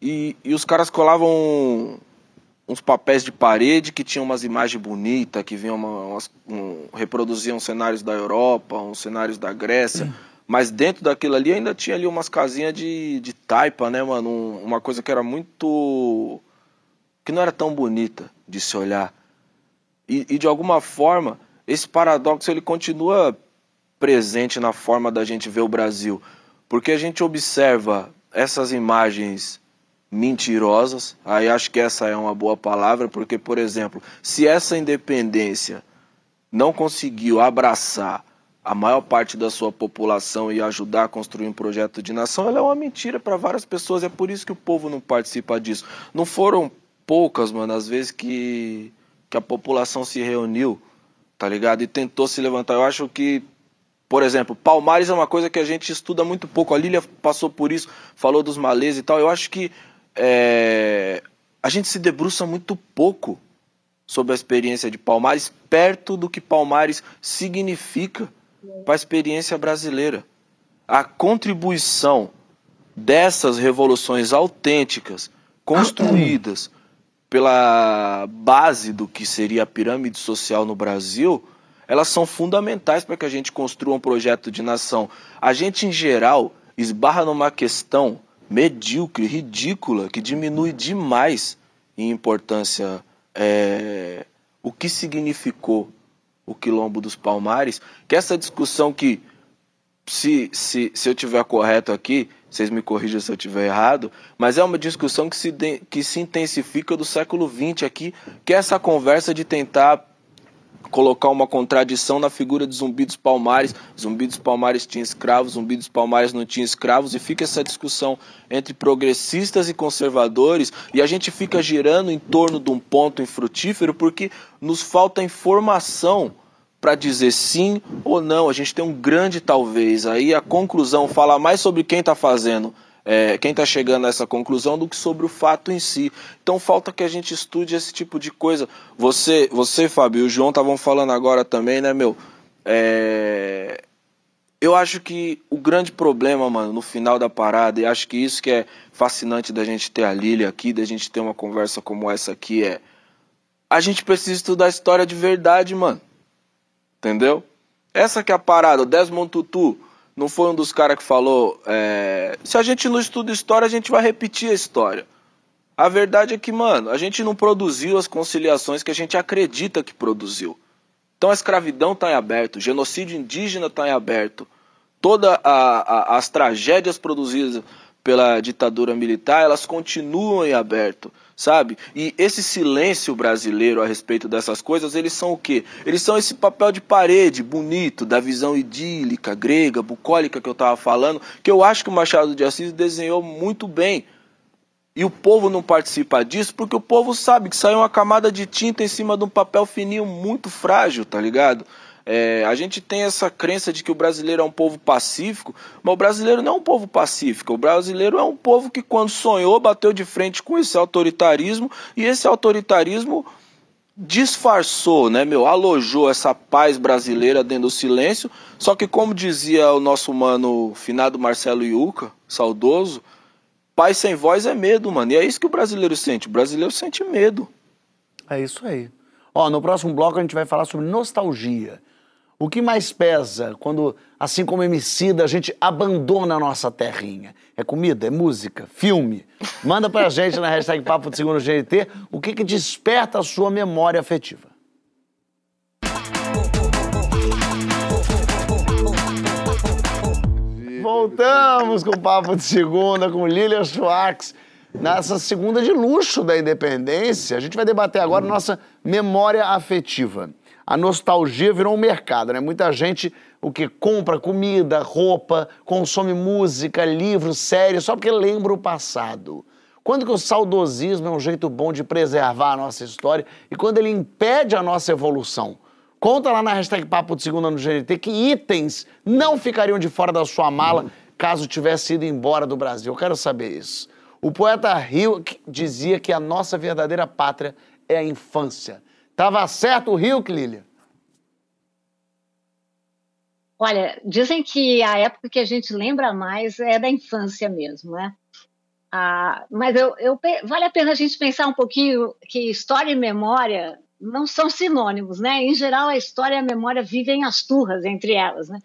e, e os caras colavam uns papéis de parede que tinham umas imagens bonitas, que vinham uma, umas, um, reproduziam cenários da Europa, uns cenários da Grécia. Mas dentro daquilo ali ainda tinha ali umas casinhas de, de taipa, né, mano? Um, uma coisa que era muito. que não era tão bonita de se olhar. E, e de alguma forma, esse paradoxo ele continua presente na forma da gente ver o Brasil. Porque a gente observa essas imagens mentirosas. Aí acho que essa é uma boa palavra, porque, por exemplo, se essa independência não conseguiu abraçar a maior parte da sua população e ajudar a construir um projeto de nação, ela é uma mentira para várias pessoas. É por isso que o povo não participa disso. Não foram poucas, mano, as vezes que, que a população se reuniu, tá ligado? E tentou se levantar. Eu acho que por exemplo, Palmares é uma coisa que a gente estuda muito pouco. A Lília passou por isso, falou dos malês e tal. Eu acho que é, a gente se debruça muito pouco sobre a experiência de Palmares, perto do que Palmares significa para a experiência brasileira. A contribuição dessas revoluções autênticas, construídas pela base do que seria a pirâmide social no Brasil, elas são fundamentais para que a gente construa um projeto de nação. A gente, em geral, esbarra numa questão medíocre, ridícula, que diminui demais em importância é, o que significou o quilombo dos Palmares, que essa discussão que, se, se, se eu tiver correto aqui, vocês me corrijam se eu tiver errado, mas é uma discussão que se, que se intensifica do século XX aqui, que é essa conversa de tentar colocar uma contradição na figura de Zumbi dos Palmares. Zumbi dos Palmares tinha escravos, Zumbi dos Palmares não tinha escravos, e fica essa discussão entre progressistas e conservadores, e a gente fica girando em torno de um ponto infrutífero porque nos falta informação para dizer sim ou não. A gente tem um grande talvez. Aí a conclusão fala mais sobre quem está fazendo, é, quem está chegando a essa conclusão, do que sobre o fato em si. Então falta que a gente estude esse tipo de coisa. Você, você Fábio e o João estavam falando agora também, né, meu? É, eu acho que o grande problema, mano, no final da parada, e acho que isso que é fascinante da gente ter a Lilia aqui, da gente ter uma conversa como essa aqui, é. A gente precisa estudar a história de verdade, mano. Entendeu? Essa que é a parada. O Desmond Tutu não foi um dos caras que falou: é, se a gente não estuda história, a gente vai repetir a história. A verdade é que, mano, a gente não produziu as conciliações que a gente acredita que produziu. Então a escravidão está em aberto, o genocídio indígena está em aberto, todas as tragédias produzidas pela ditadura militar, elas continuam em aberto, sabe? E esse silêncio brasileiro a respeito dessas coisas, eles são o quê? Eles são esse papel de parede bonito, da visão idílica, grega, bucólica que eu estava falando, que eu acho que o Machado de Assis desenhou muito bem e o povo não participa disso porque o povo sabe que saiu uma camada de tinta em cima de um papel fininho muito frágil, tá ligado? É, a gente tem essa crença de que o brasileiro é um povo pacífico, mas o brasileiro não é um povo pacífico. O brasileiro é um povo que, quando sonhou, bateu de frente com esse autoritarismo e esse autoritarismo disfarçou, né, meu, alojou essa paz brasileira dentro do silêncio. Só que, como dizia o nosso mano finado Marcelo Iuca, saudoso, Paz sem voz é medo, mano. E é isso que o brasileiro sente. O brasileiro sente medo. É isso aí. Ó, no próximo bloco a gente vai falar sobre nostalgia. O que mais pesa quando, assim como Emicida, a gente abandona a nossa terrinha? É comida? É música? Filme? Manda pra gente na hashtag Papo de Segundo GNT o que, que desperta a sua memória afetiva. Voltamos com o Papo de Segunda, com Lilian Schwartz. Nessa segunda de luxo da independência, a gente vai debater agora nossa memória afetiva. A nostalgia virou um mercado, né? Muita gente o que compra comida, roupa, consome música, livros, séries, só porque lembra o passado. Quando que o saudosismo é um jeito bom de preservar a nossa história e quando ele impede a nossa evolução? Conta lá na hashtag Papo de Segunda no GNT que itens não ficariam de fora da sua mala caso tivesse ido embora do Brasil. Eu quero saber isso. O poeta Hilke dizia que a nossa verdadeira pátria é a infância. Tava certo o Hilke, Lilia? Olha, dizem que a época que a gente lembra mais é da infância mesmo, né? Ah, mas eu, eu, vale a pena a gente pensar um pouquinho que história e memória não são sinônimos, né? Em geral, a história e a memória vivem as turras entre elas, né?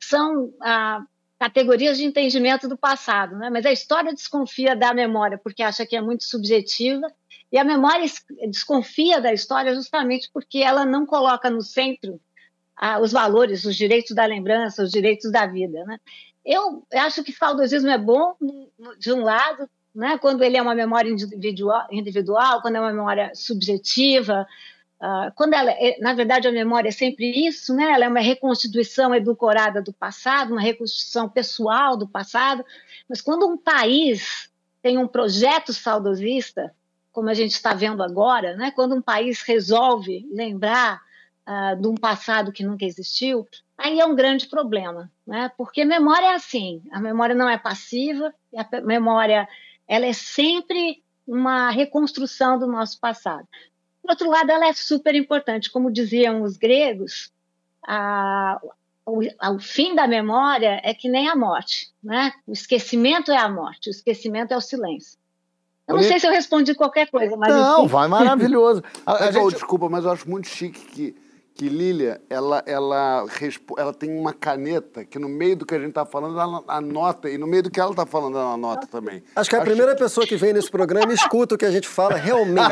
São ah, categorias de entendimento do passado, né? Mas a história desconfia da memória porque acha que é muito subjetiva e a memória desconfia da história justamente porque ela não coloca no centro ah, os valores, os direitos da lembrança, os direitos da vida, né? Eu acho que saudosismo é bom de um lado, né? Quando ele é uma memória individual, individual quando é uma memória subjetiva, Uh, quando ela, é, na verdade, a memória é sempre isso, né? Ela é uma reconstituição edulcorada do passado, uma reconstituição pessoal do passado. Mas quando um país tem um projeto saudosista, como a gente está vendo agora, né? Quando um país resolve lembrar uh, de um passado que nunca existiu, aí é um grande problema, né? Porque memória é assim, a memória não é passiva, a memória ela é sempre uma reconstrução do nosso passado. Por outro lado, ela é super importante. Como diziam os gregos, a, o, o, fim da memória é que nem a morte. Né? O esquecimento é a morte, o esquecimento é o silêncio. Eu não sei se eu respondi qualquer coisa, mas. Não, vai maravilhoso. A, a gente... Desculpa, mas eu acho muito chique que que Lilia, ela, ela, ela tem uma caneta que no meio do que a gente está falando, ela anota, e no meio do que ela está falando, ela anota também. Acho que a Acho primeira pessoa que vem nesse programa escuta o que a gente fala realmente.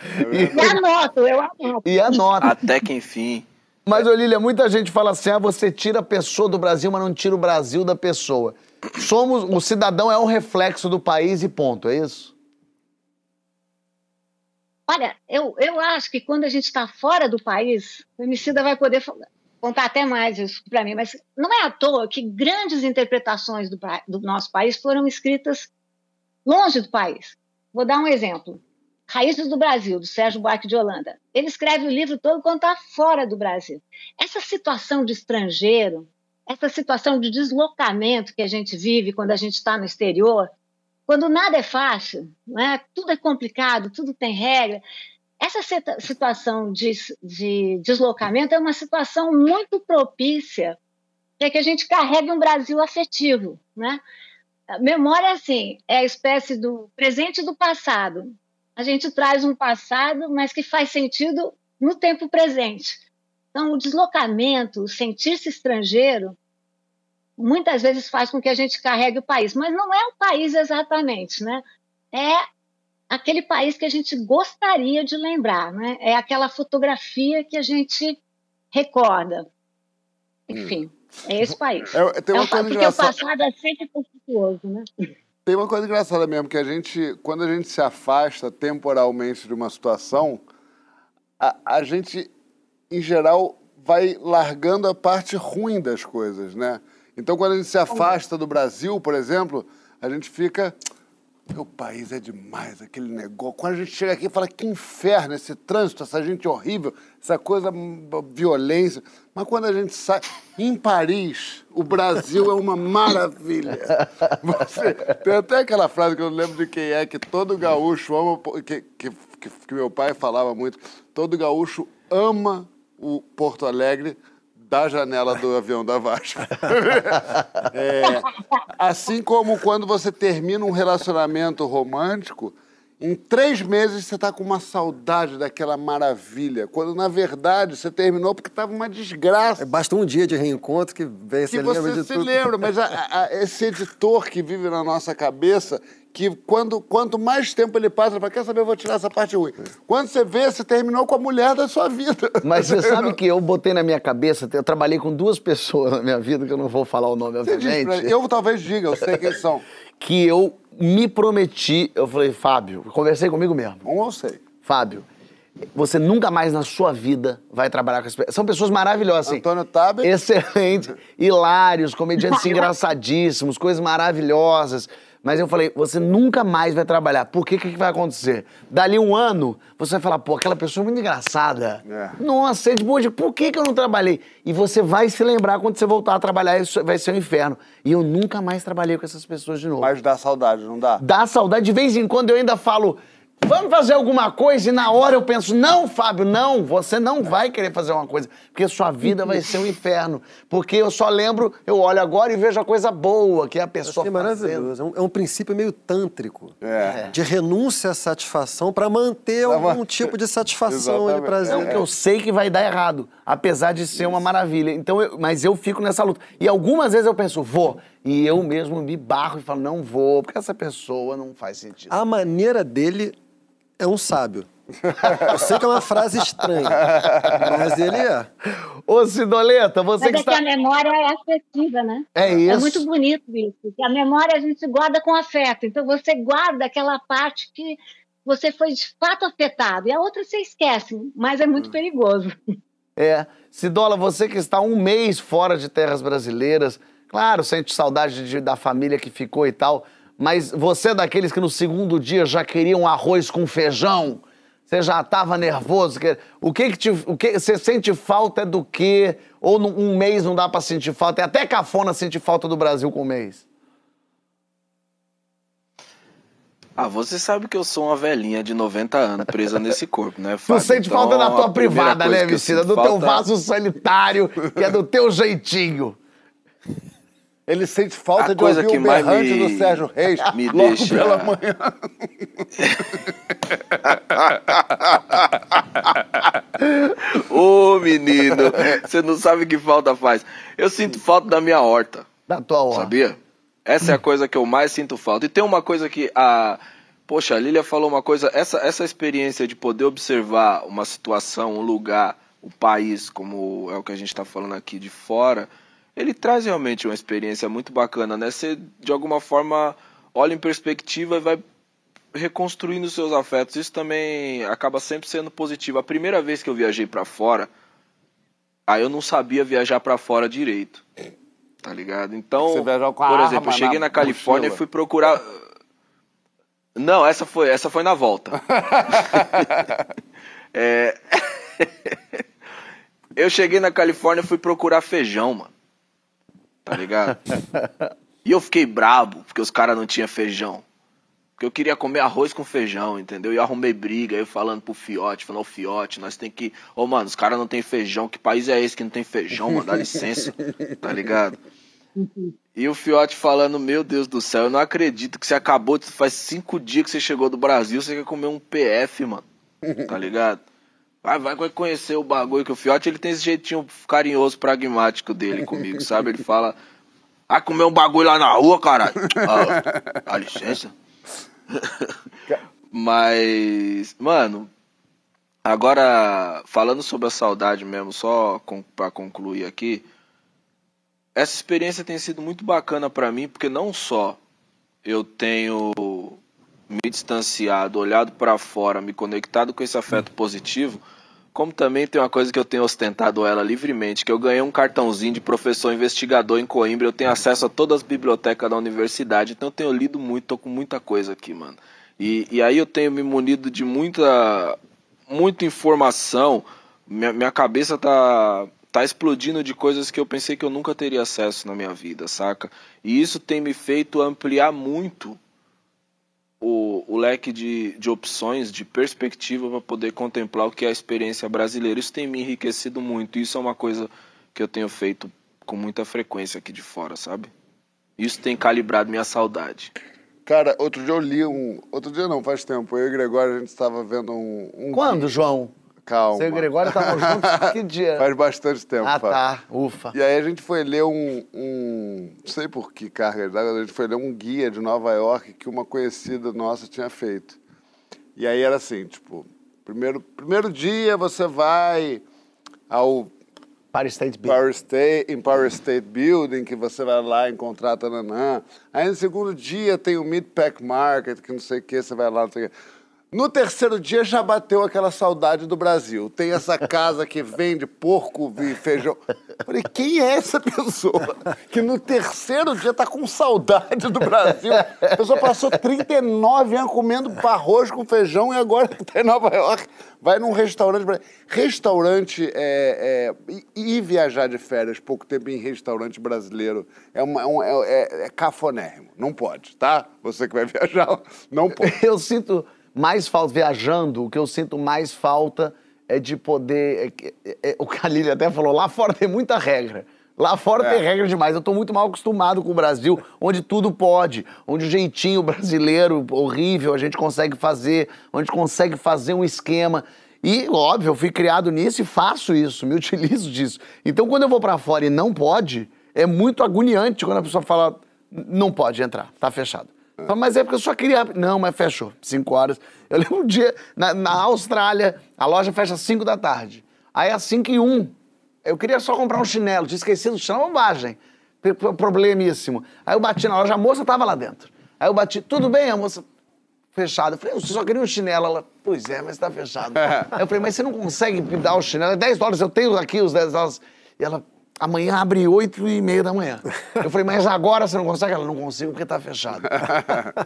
É. e anoto, eu anoto. E anota. Até que enfim. Mas, ô Lilia, muita gente fala assim, ah, você tira a pessoa do Brasil, mas não tira o Brasil da pessoa. Somos, o cidadão é um reflexo do país e ponto, é isso? Olha, eu, eu acho que quando a gente está fora do país, o Emicida vai poder contar até mais isso para mim, mas não é à toa que grandes interpretações do, do nosso país foram escritas longe do país. Vou dar um exemplo. Raízes do Brasil, do Sérgio Buarque de Holanda. Ele escreve o livro todo quando está fora do Brasil. Essa situação de estrangeiro, essa situação de deslocamento que a gente vive quando a gente está no exterior, quando nada é fácil, né? tudo é complicado, tudo tem regra. Essa situação de, de deslocamento é uma situação muito propícia para que a gente carregue um Brasil afetivo. Né? A memória, assim, é a espécie do presente do passado. A gente traz um passado, mas que faz sentido no tempo presente. Então, o deslocamento, o sentir-se estrangeiro, muitas vezes faz com que a gente carregue o país, mas não é o país exatamente, né? É aquele país que a gente gostaria de lembrar, né? É aquela fotografia que a gente recorda. Enfim, é esse país. É, tem uma é, coisa porque o passado é sempre conflituoso, né? Tem uma coisa engraçada mesmo, que a gente, quando a gente se afasta temporalmente de uma situação, a, a gente, em geral, vai largando a parte ruim das coisas, né? Então, quando a gente se afasta do Brasil, por exemplo, a gente fica. Meu país é demais, aquele negócio. Quando a gente chega aqui e fala que inferno, esse trânsito, essa gente horrível, essa coisa, violência. Mas quando a gente sai. Em Paris, o Brasil é uma maravilha. Você, tem até aquela frase que eu não lembro de quem é, que todo gaúcho ama. Que, que, que, que meu pai falava muito. Todo gaúcho ama o Porto Alegre da janela do avião da Vasco. é, assim como quando você termina um relacionamento romântico, em três meses você está com uma saudade daquela maravilha, quando na verdade você terminou porque estava uma desgraça. É, basta um dia de reencontro que vem, você lembra você de se tudo. lembra, mas a, a, esse editor que vive na nossa cabeça, que quando, quanto mais tempo ele passa, ele fala, quer saber, eu vou tirar essa parte ruim. Quando você vê, você terminou com a mulher da sua vida. Mas você sabe que eu botei na minha cabeça, eu trabalhei com duas pessoas na minha vida, que eu não vou falar o nome, Você obviamente. ele, eu talvez diga, eu sei quem são. que eu me prometi, eu falei, Fábio, conversei comigo mesmo. Um eu sei. Fábio, você nunca mais na sua vida vai trabalhar com as pessoas. São pessoas maravilhosas, assim. Antônio Tabet. Excelente, hilários, comediantes engraçadíssimos, coisas maravilhosas. Mas eu falei, você nunca mais vai trabalhar. Por quê? O que, que vai acontecer? Dali um ano, você vai falar, pô, aquela pessoa é muito engraçada. É. Nossa, é de boa, de- por que, que eu não trabalhei? E você vai se lembrar quando você voltar a trabalhar, isso vai ser um inferno. E eu nunca mais trabalhei com essas pessoas de novo. Mas dá saudade, não dá? Dá saudade. De vez em quando eu ainda falo, vamos fazer alguma coisa? E na hora eu penso, não, Fábio, não, você não vai querer fazer uma coisa. Porque sua vida vai ser um inferno. Porque eu só lembro, eu olho agora e vejo a coisa boa que é a pessoa fazendo. maravilhoso. É um, é um princípio meio tântrico. É. De renúncia à satisfação para manter algum tipo de satisfação e prazer. É o que eu sei que vai dar errado, apesar de ser uma maravilha. Então, eu- mas eu fico nessa luta. E algumas vezes eu penso, vou. E eu mesmo me barro e falo, não vou, porque essa pessoa não faz sentido. A maneira dele é um sábio. Eu sei que é uma frase estranha, mas ele é. Ô, Cidoleta, você Mas que é que está... a memória é afetiva, né? É isso. É muito bonito isso. que A memória a gente guarda com afeto. Então você guarda aquela parte que você foi de fato afetado. E a outra você esquece, mas é Hum. muito perigoso. É. Cidola, você que está um mês fora de terras brasileiras, claro, sente saudade de- da família que ficou e tal, mas você é daqueles que no segundo dia já queriam arroz com feijão? Você já estava nervoso? que- O que que te, o que você sente falta é do quê? Ou num- um mês não dá pra sentir falta? É até cafona sentir falta do Brasil com um mês. Ah, você sabe que eu sou uma velhinha de 90 anos presa nesse corpo, né, Não Fábio? sente Então, falta da tua privada, né, que Vicida? Do teu falta- vaso sanitário, que é do teu jeitinho. Ele sente falta A de coisa ouvir que o berrante me- do Sérgio Reis me logo deixa- pela manhã. Ô, menino, você não sabe que falta faz. Eu sinto falta da minha horta, Da tua hora. sabia? Essa é a coisa que eu mais sinto falta. E tem uma coisa que a. Poxa, a Lília falou uma coisa. Essa, essa experiência de poder observar uma situação, um lugar, o país, como é o que a gente está falando aqui de fora, ele traz realmente uma experiência muito bacana, né? Você, de alguma forma, olha em perspectiva e vai reconstruindo os seus afetos. Isso também acaba sempre sendo positivo. A primeira vez que eu viajei para fora, aí eu não sabia viajar para fora direito. Tá ligado? Então, por exemplo, eu cheguei na na Califórnia e fui procurar Não, essa foi, essa foi na volta. É, Eu cheguei na Califórnia e fui procurar feijão, mano. Tá ligado? E eu fiquei brabo, porque os caras não tinham feijão. Porque eu queria comer arroz com feijão, entendeu? E eu arrumei briga, eu falando pro Fiote, falando, ô Fiote, nós tem que. Ô, mano, os caras não tem feijão. Que país é esse que não tem feijão, mano? Dá licença, tá ligado? E o Fiote falando, meu Deus do céu, eu não acredito que você acabou, faz cinco dias que você chegou do Brasil, você quer comer um PF, mano. Tá ligado? Vai, vai vai conhecer o bagulho que o Fiote, ele tem esse jeitinho carinhoso, pragmático dele comigo, sabe? Ele fala, vai comer um bagulho lá na rua, caralho. Ah, dá licença. Mas, mano, agora falando sobre a saudade mesmo, só com, pra concluir aqui, essa experiência tem sido muito bacana pra mim, porque não só eu tenho me distanciado, olhado pra fora, me conectado com esse afeto positivo, como também tem uma coisa que eu tenho ostentado ela livremente, que eu ganhei um cartãozinho de professor investigador em Coimbra, eu tenho acesso a todas as bibliotecas da universidade, então eu tenho lido muito, tô com muita coisa aqui, mano. E, e aí eu tenho me munido de muita, muita informação, minha, minha cabeça tá, tá explodindo de coisas que eu pensei que eu nunca teria acesso na minha vida, saca? E isso tem me feito ampliar muito o, o leque de, de opções, de perspectiva para poder contemplar o que é a experiência brasileira. Isso tem me enriquecido muito. Isso é uma coisa que eu tenho feito com muita frequência aqui de fora, sabe? Isso tem calibrado minha saudade. Cara, outro dia eu li um. Outro dia não, faz tempo. Eu e o Gregório, a gente estava vendo um. um Quando, João? Calma. Você e o Gregório estavam juntos que dia? Faz bastante tempo. Ah, tá. Ufa. E aí a gente foi ler um, um não sei por que carga d'água, a gente foi ler um guia de Nova York que uma conhecida nossa tinha feito. E aí era assim, tipo, primeiro, primeiro dia você vai ao Paris State Building. Power State, Empire State Building, que você vai lá encontrar Tananã. Aí no segundo dia tem o Midpack Market, que não sei o que, você vai lá, não sei o que. No terceiro dia já bateu aquela saudade do Brasil. Tem essa casa que vende porco e feijão. Falei, quem é essa pessoa que no terceiro dia tá com saudade do Brasil? A pessoa passou 39 anos comendo arroz com feijão e agora tá em Nova York. Vai num restaurante. Restaurante é, é, e, viajar de férias pouco tempo em restaurante brasileiro é, uma, é, é, é- é cafonérrimo. Não pode, tá? Você que vai viajar, não pode. Eu sinto mais falta, viajando, o que eu sinto mais falta é de poder. é é- é- o Khalil até falou: lá fora tem muita regra. Lá fora É. tem regra demais. Eu tô muito mal acostumado com o Brasil, onde tudo pode, onde o jeitinho brasileiro horrível a gente consegue fazer, onde consegue fazer um esquema. E, óbvio, eu fui criado nisso e faço isso, me utilizo disso. Então, quando eu vou pra fora e não pode, é muito agoniante quando a pessoa fala: não pode entrar, tá fechado. Fala, Mas é porque eu só queria. Não, mas fechou. Cinco horas. Eu lembro um dia, na, na Austrália, a loja fecha às cinco da tarde. Aí às cinco e um, eu queria só comprar um chinelo. Tinha esquecido o chinelo, uma bobagem. Problemíssimo. Aí eu bati na loja, a moça tava lá dentro. Aí eu bati, tudo bem, a moça. Fechado. Eu falei, você só queria um chinelo. Ela, pois é, mas tá fechado. Aí eu falei, mas você não consegue me dar o chinelo? É 10 dólares, eu tenho aqui os 10 dólares. E ela, amanhã abre 8 e meia da manhã. Eu falei, mas agora você não consegue? Ela, não consigo porque tá fechado.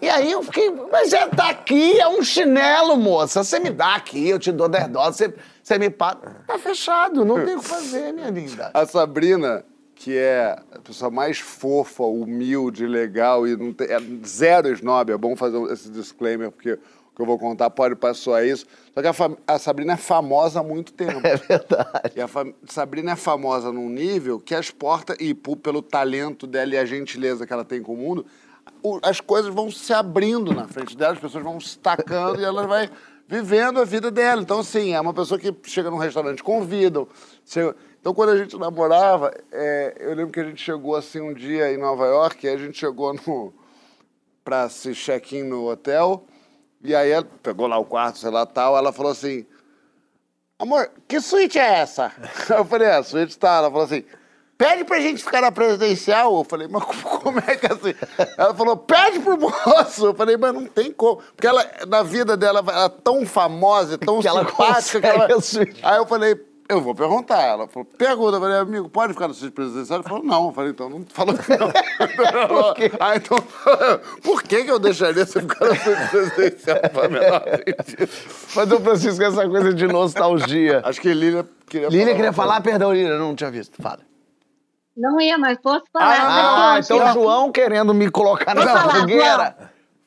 e aí eu fiquei, mas é daqui, é um chinelo, moça. Você me dá aqui, eu te dou 10 dólares, você, você me paga. Tá fechado, não tem o que fazer, minha linda. A Sabrina, que é a pessoa mais fofa, humilde, legal e não tem, é zero snob, é bom fazer esse disclaimer, porque que eu vou contar pode passar isso. Só que a, a Sabrina é famosa há muito tempo. É verdade. E a Sabrina é famosa num nível que as portas, e pelo talento dela e a gentileza que ela tem com o mundo, as coisas vão se abrindo na frente dela, as pessoas vão se tacando e ela vai vivendo a vida dela. Então, assim, é uma pessoa que chega num restaurante, convidam. chega- Então, quando a gente namorava, é, eu lembro que a gente chegou assim um dia em Nova York, e a gente chegou no pra se check-in no hotel, e aí ela pegou lá o quarto, sei lá, tal, ela falou assim, Amor, que suíte é essa? Eu falei, é, a suíte tá. Ela falou assim, pede pra gente ficar na presidencial. Eu falei, mas como é que é assim? Ela falou, pede pro moço. Eu falei, mas não tem como. Porque ela, na vida dela, ela é tão famosa, tão Que ela simpática que ela... consegue a suíte. Aí eu falei, Eu vou perguntar. Ela falou, pergunta. Eu falei, amigo, pode ficar no sítio presidencial? Ele falou, não. Eu falei, então não falou que não. por quê? Ah, então, por que, que eu deixaria você ficar no sítio presidencial? Mas o Francisco, essa coisa de nostalgia. Acho que Lília queria Lília falar. queria falar, perdão, Lília, não tinha visto. Fala. Não ia, mas posso falar. Ah, eu então o João querendo me colocar na falar, fogueira.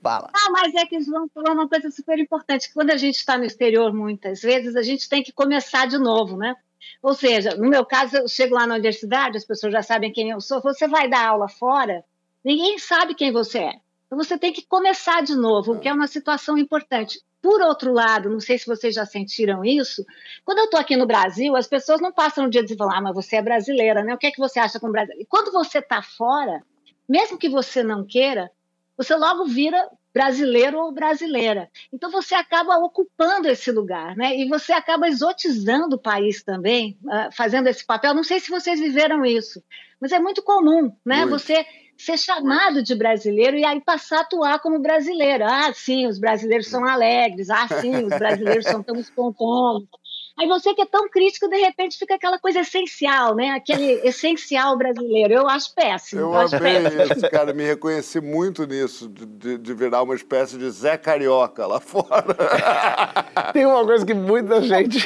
Fala. Ah, mas é que o João falou uma coisa super importante, quando a gente está no exterior, muitas vezes, a gente tem que começar de novo, né? Ou seja, no meu caso, eu chego lá na universidade, as pessoas já sabem quem eu sou, você vai dar aula fora, ninguém sabe quem você é. Então você tem que começar de novo, o que é uma situação importante. Por outro lado, não sei se vocês já sentiram isso, quando eu estou aqui no Brasil, as pessoas não passam o dia dizendo, ah, mas você é brasileira, né? O que é que você acha com o Brasil? E quando você está fora, mesmo que você não queira, você logo vira brasileiro ou brasileira. Então você acaba ocupando esse lugar, né? E você acaba exotizando o país também, ah, fazendo esse papel. Não sei se vocês viveram isso, mas é muito comum, né? Muito. Você ser chamado de brasileiro e aí passar a atuar como brasileiro. Ah, sim, os brasileiros são alegres. Ah, sim, os brasileiros são tão espontâneos. Aí você que é tão crítico, de repente fica aquela coisa essencial, né? Aquele essencial brasileiro. Eu acho péssimo. Eu acho amei péssimo. isso, cara. Me reconheci muito nisso, de, de- virar uma espécie de Zé Carioca lá fora. Tem uma coisa que muita gente.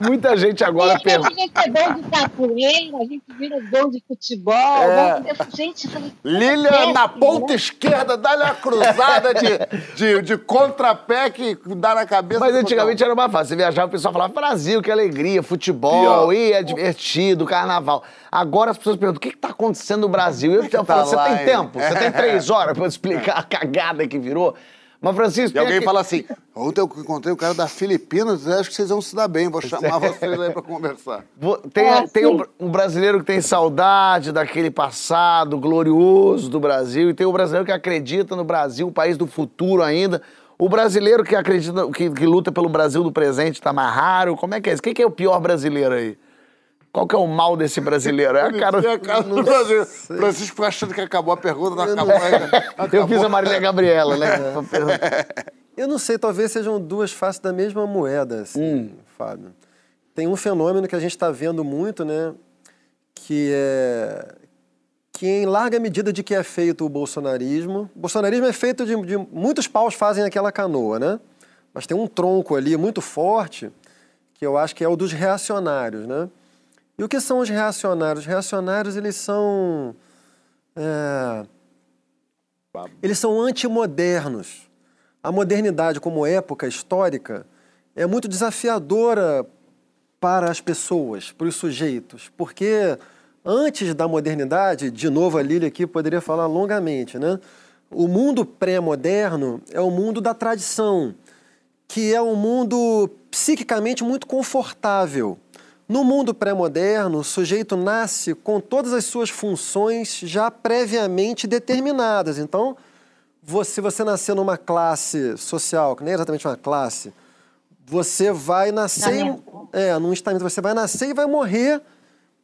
muita gente agora pergunta. a gente é bom de capoeira, a gente vira bom de futebol. É. bom- eu- gente, eu Lília péssimo, na ponta né? esquerda, dá-lhe uma cruzada de, de, de contrapé que dá na cabeça. Mas antigamente era mais fácil. Você viajava, o pessoal falava Brasil, que alegria, futebol, Pior. e é divertido, carnaval. Agora as pessoas perguntam: o que está acontecendo no Brasil? Eu, eu falo, você tem tempo? Você tem três horas para explicar a cagada que virou? Mas, Francisco, E alguém aqui- fala assim: ontem eu encontrei o cara da Filipinas, acho que vocês vão se dar bem, vou chamar vocês aí pra conversar. Tem, É, tem um, um brasileiro que tem saudade daquele passado glorioso do Brasil, e tem o brasileiro que acredita no Brasil, o país do futuro ainda. O brasileiro que acredita, que, que luta pelo Brasil do presente tá mais raro. Como é que é isso? Quem que é o pior brasileiro aí? Qual que é o mal desse brasileiro? É a cara. É a cara do Brasil. Francisco ficou achando que acabou a pergunta, não acabou ainda. Eu Acabou. fiz a Marília Gabriela, né? Eu não sei, talvez sejam duas faces da mesma moeda, assim, Fábio. Tem um fenômeno que a gente está vendo muito, né? Que é que em larga medida de que é feito o bolsonarismo. O bolsonarismo é feito de, de muitos paus fazem aquela canoa, né? Mas tem um tronco ali muito forte que eu acho que é o dos reacionários, né? E o que são os reacionários? Os reacionários eles são é, eles são antimodernos. A modernidade como época histórica é muito desafiadora para as pessoas, para os sujeitos, porque antes da modernidade, de novo a Lília aqui poderia falar longamente, né? O mundo pré-moderno é o mundo da tradição, que é um mundo psiquicamente muito confortável. No mundo pré-moderno, o sujeito nasce com todas as suas funções já previamente determinadas. Então, você, se você nascer numa classe social, que nem é exatamente uma classe, você vai nascer. É, num estamento, você vai nascer e vai morrer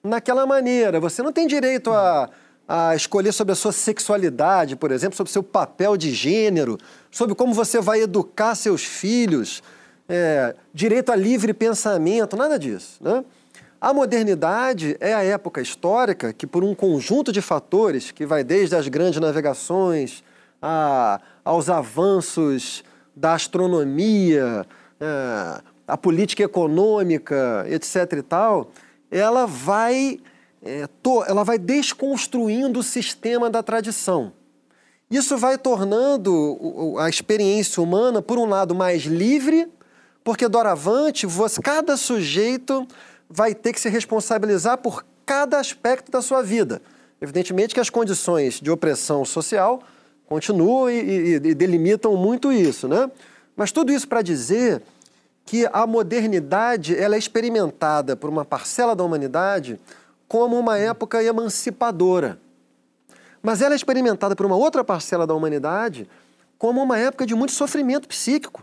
naquela maneira. Você não tem direito a, a escolher sobre a sua sexualidade, por exemplo, sobre o seu papel de gênero, sobre como você vai educar seus filhos, é, direito a livre pensamento, nada disso. Né? A modernidade é a época histórica que, por um conjunto de fatores, que vai desde as grandes navegações a- aos avanços da astronomia, é, a política econômica, etc. e tal, ela vai, é, to- ela vai desconstruindo o sistema da tradição. Isso vai tornando a experiência humana, por um lado, mais livre, porque doravante você, cada sujeito vai ter que se responsabilizar por cada aspecto da sua vida. Evidentemente que as condições de opressão social continuam e, e- e delimitam muito isso, né? Mas tudo isso para dizer que a modernidade ela é experimentada por uma parcela da humanidade como uma época emancipadora. Mas ela é experimentada por uma outra parcela da humanidade como uma época de muito sofrimento psíquico.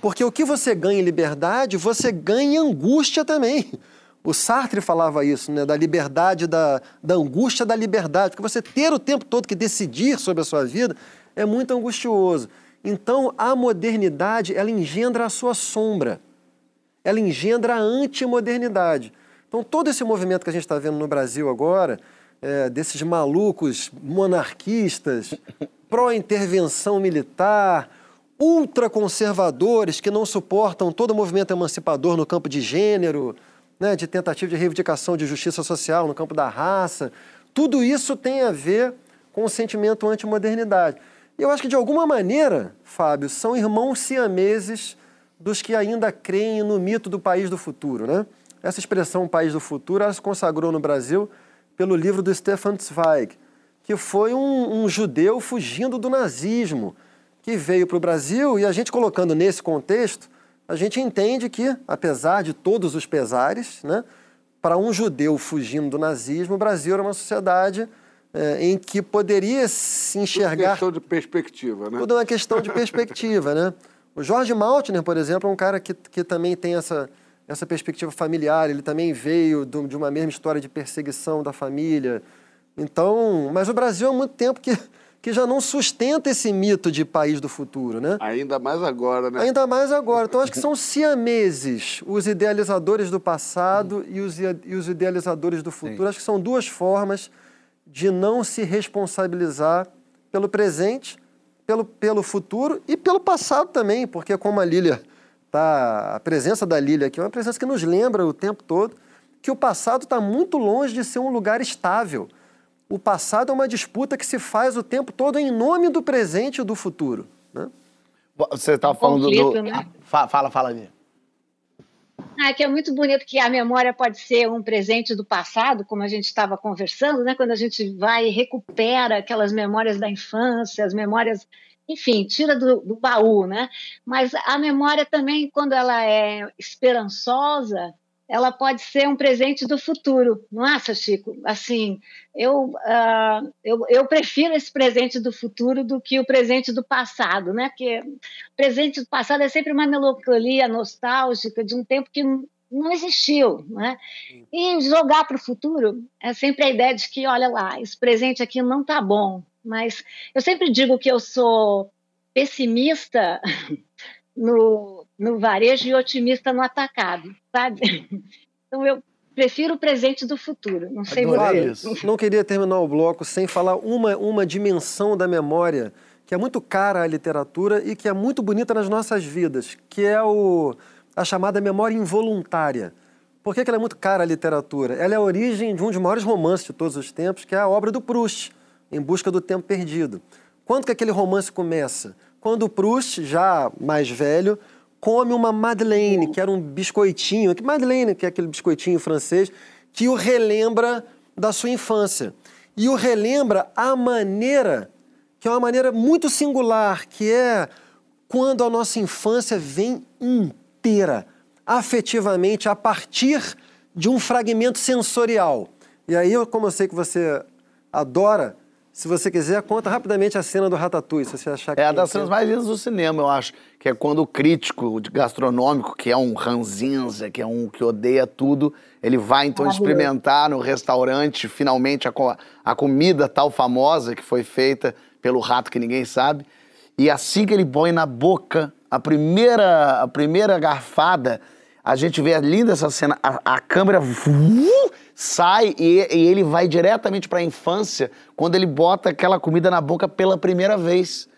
Porque o que você ganha em liberdade, você ganha em angústia também. O Sartre falava isso, né? da liberdade, da, da angústia da liberdade. Porque você ter o tempo todo que decidir sobre a sua vida é muito angustioso. Então, a modernidade, ela engendra a sua sombra. ela engendra a antimodernidade. Então, todo esse movimento que a gente está vendo no Brasil agora, é, desses malucos monarquistas, pró-intervenção militar, ultraconservadores que não suportam todo o movimento emancipador no campo de gênero, né, de tentativa de reivindicação de justiça social no campo da raça, tudo isso tem a ver com o sentimento antimodernidade. E eu acho que, de alguma maneira, Fábio, são irmãos siameses dos que ainda creem no mito do país do futuro. Né? Essa expressão país do futuro ela se consagrou no Brasil pelo livro do Stefan Zweig, que foi um, um judeu fugindo do nazismo, que veio para o Brasil e a gente colocando nesse contexto, a gente entende que, apesar de todos os pesares, né, para um judeu fugindo do nazismo, o Brasil era uma sociedade é, em que poderia se enxergar. Tudo uma questão de perspectiva, né? Tudo uma questão de perspectiva, né? O Jorge Maltner, por exemplo, é um cara que, que também tem essa, essa perspectiva familiar, ele também veio do, de uma mesma história de perseguição da família. Então, mas o Brasil há muito tempo que, que já não sustenta esse mito de país do futuro, né? Ainda mais agora, né? Ainda mais agora. Então, acho que são siameses, os idealizadores do passado e, os, e os idealizadores do futuro. Sim. Acho que são duas formas de não se responsabilizar pelo presente, pelo, pelo futuro e pelo passado também, porque como a Lília tá, a presença da Lília aqui é uma presença que nos lembra o tempo todo que o passado está muito longe de ser um lugar estável. O passado é uma disputa que se faz o tempo todo em nome do presente e do futuro. Né? Você estava falando conflito, do. Né? Fala, fala, fala ali. Ah, que é muito bonito que a memória pode ser um presente do passado, como a gente estava conversando, né? Quando a gente vai e recupera aquelas memórias da infância, as memórias, enfim, tira do, do baú, né? Mas a memória também, quando ela é esperançosa, ela pode ser um presente do futuro, não acha, Chico? Assim, eu, uh, eu, eu, prefiro esse presente do futuro do que o presente do passado, né? Porque o presente do passado é sempre uma melancolia nostálgica de um tempo que não existiu, né? E jogar para o futuro é sempre a ideia de que, olha lá, esse presente aqui não está bom. Mas eu sempre digo que eu sou pessimista no, no varejo e otimista no atacado, sabe? Então eu prefiro o presente do futuro. Não sei você. Não queria terminar o bloco sem falar uma, uma dimensão da memória que é muito cara à literatura e que é muito bonita nas nossas vidas, que é o, a chamada memória involuntária. Por que, que ela é muito cara à literatura? Ela é a origem de um dos maiores romances de todos os tempos, que é a obra do Proust, Em Busca do Tempo Perdido. Quando que aquele romance começa? quando o Proust, já mais velho, come uma madeleine, que era um biscoitinho, que madeleine, que é aquele biscoitinho francês, que o relembra da sua infância. E o relembra a maneira, que é uma maneira muito singular, que é quando a nossa infância vem inteira, afetivamente, a partir de um fragmento sensorial. E aí, como eu sei que você adora se você quiser, conta rapidamente a cena do Ratatouille, se você achar que... É a das cenas mais lindas do cinema, eu acho. Que é quando o crítico gastronômico, que é um ranzinza, que é um que odeia tudo, ele vai então experimentar no restaurante, finalmente, a, a comida tal famosa que foi feita pelo rato que ninguém sabe. E assim que ele põe na boca a primeira, a primeira garfada, a gente vê linda essa cena, a, a câmera sai e, e, ele vai diretamente para a infância quando ele bota aquela comida na boca pela primeira vez.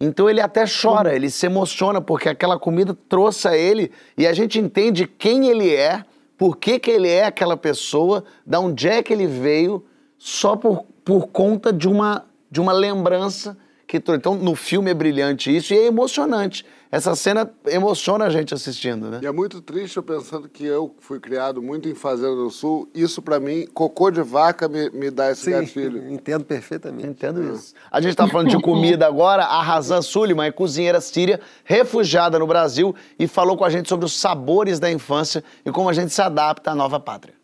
Então ele até chora, ele se emociona porque aquela comida trouxe a ele e a gente entende quem ele é, por que, que ele é aquela pessoa, da onde é que ele veio, só por, por conta de uma, de uma lembrança que Então, no filme é brilhante isso e é emocionante. Essa cena emociona a gente assistindo, né? E é muito triste eu pensando que eu fui criado muito em Fazenda do Sul. Isso, para mim, cocô de vaca me, me dá esse Sim, gatilho. Entendo perfeitamente. Entendo é. isso. A gente tá falando de comida agora. A Razan Suliman é cozinheira síria, refugiada no Brasil, e falou com a gente sobre os sabores da infância e como a gente se adapta à nova pátria.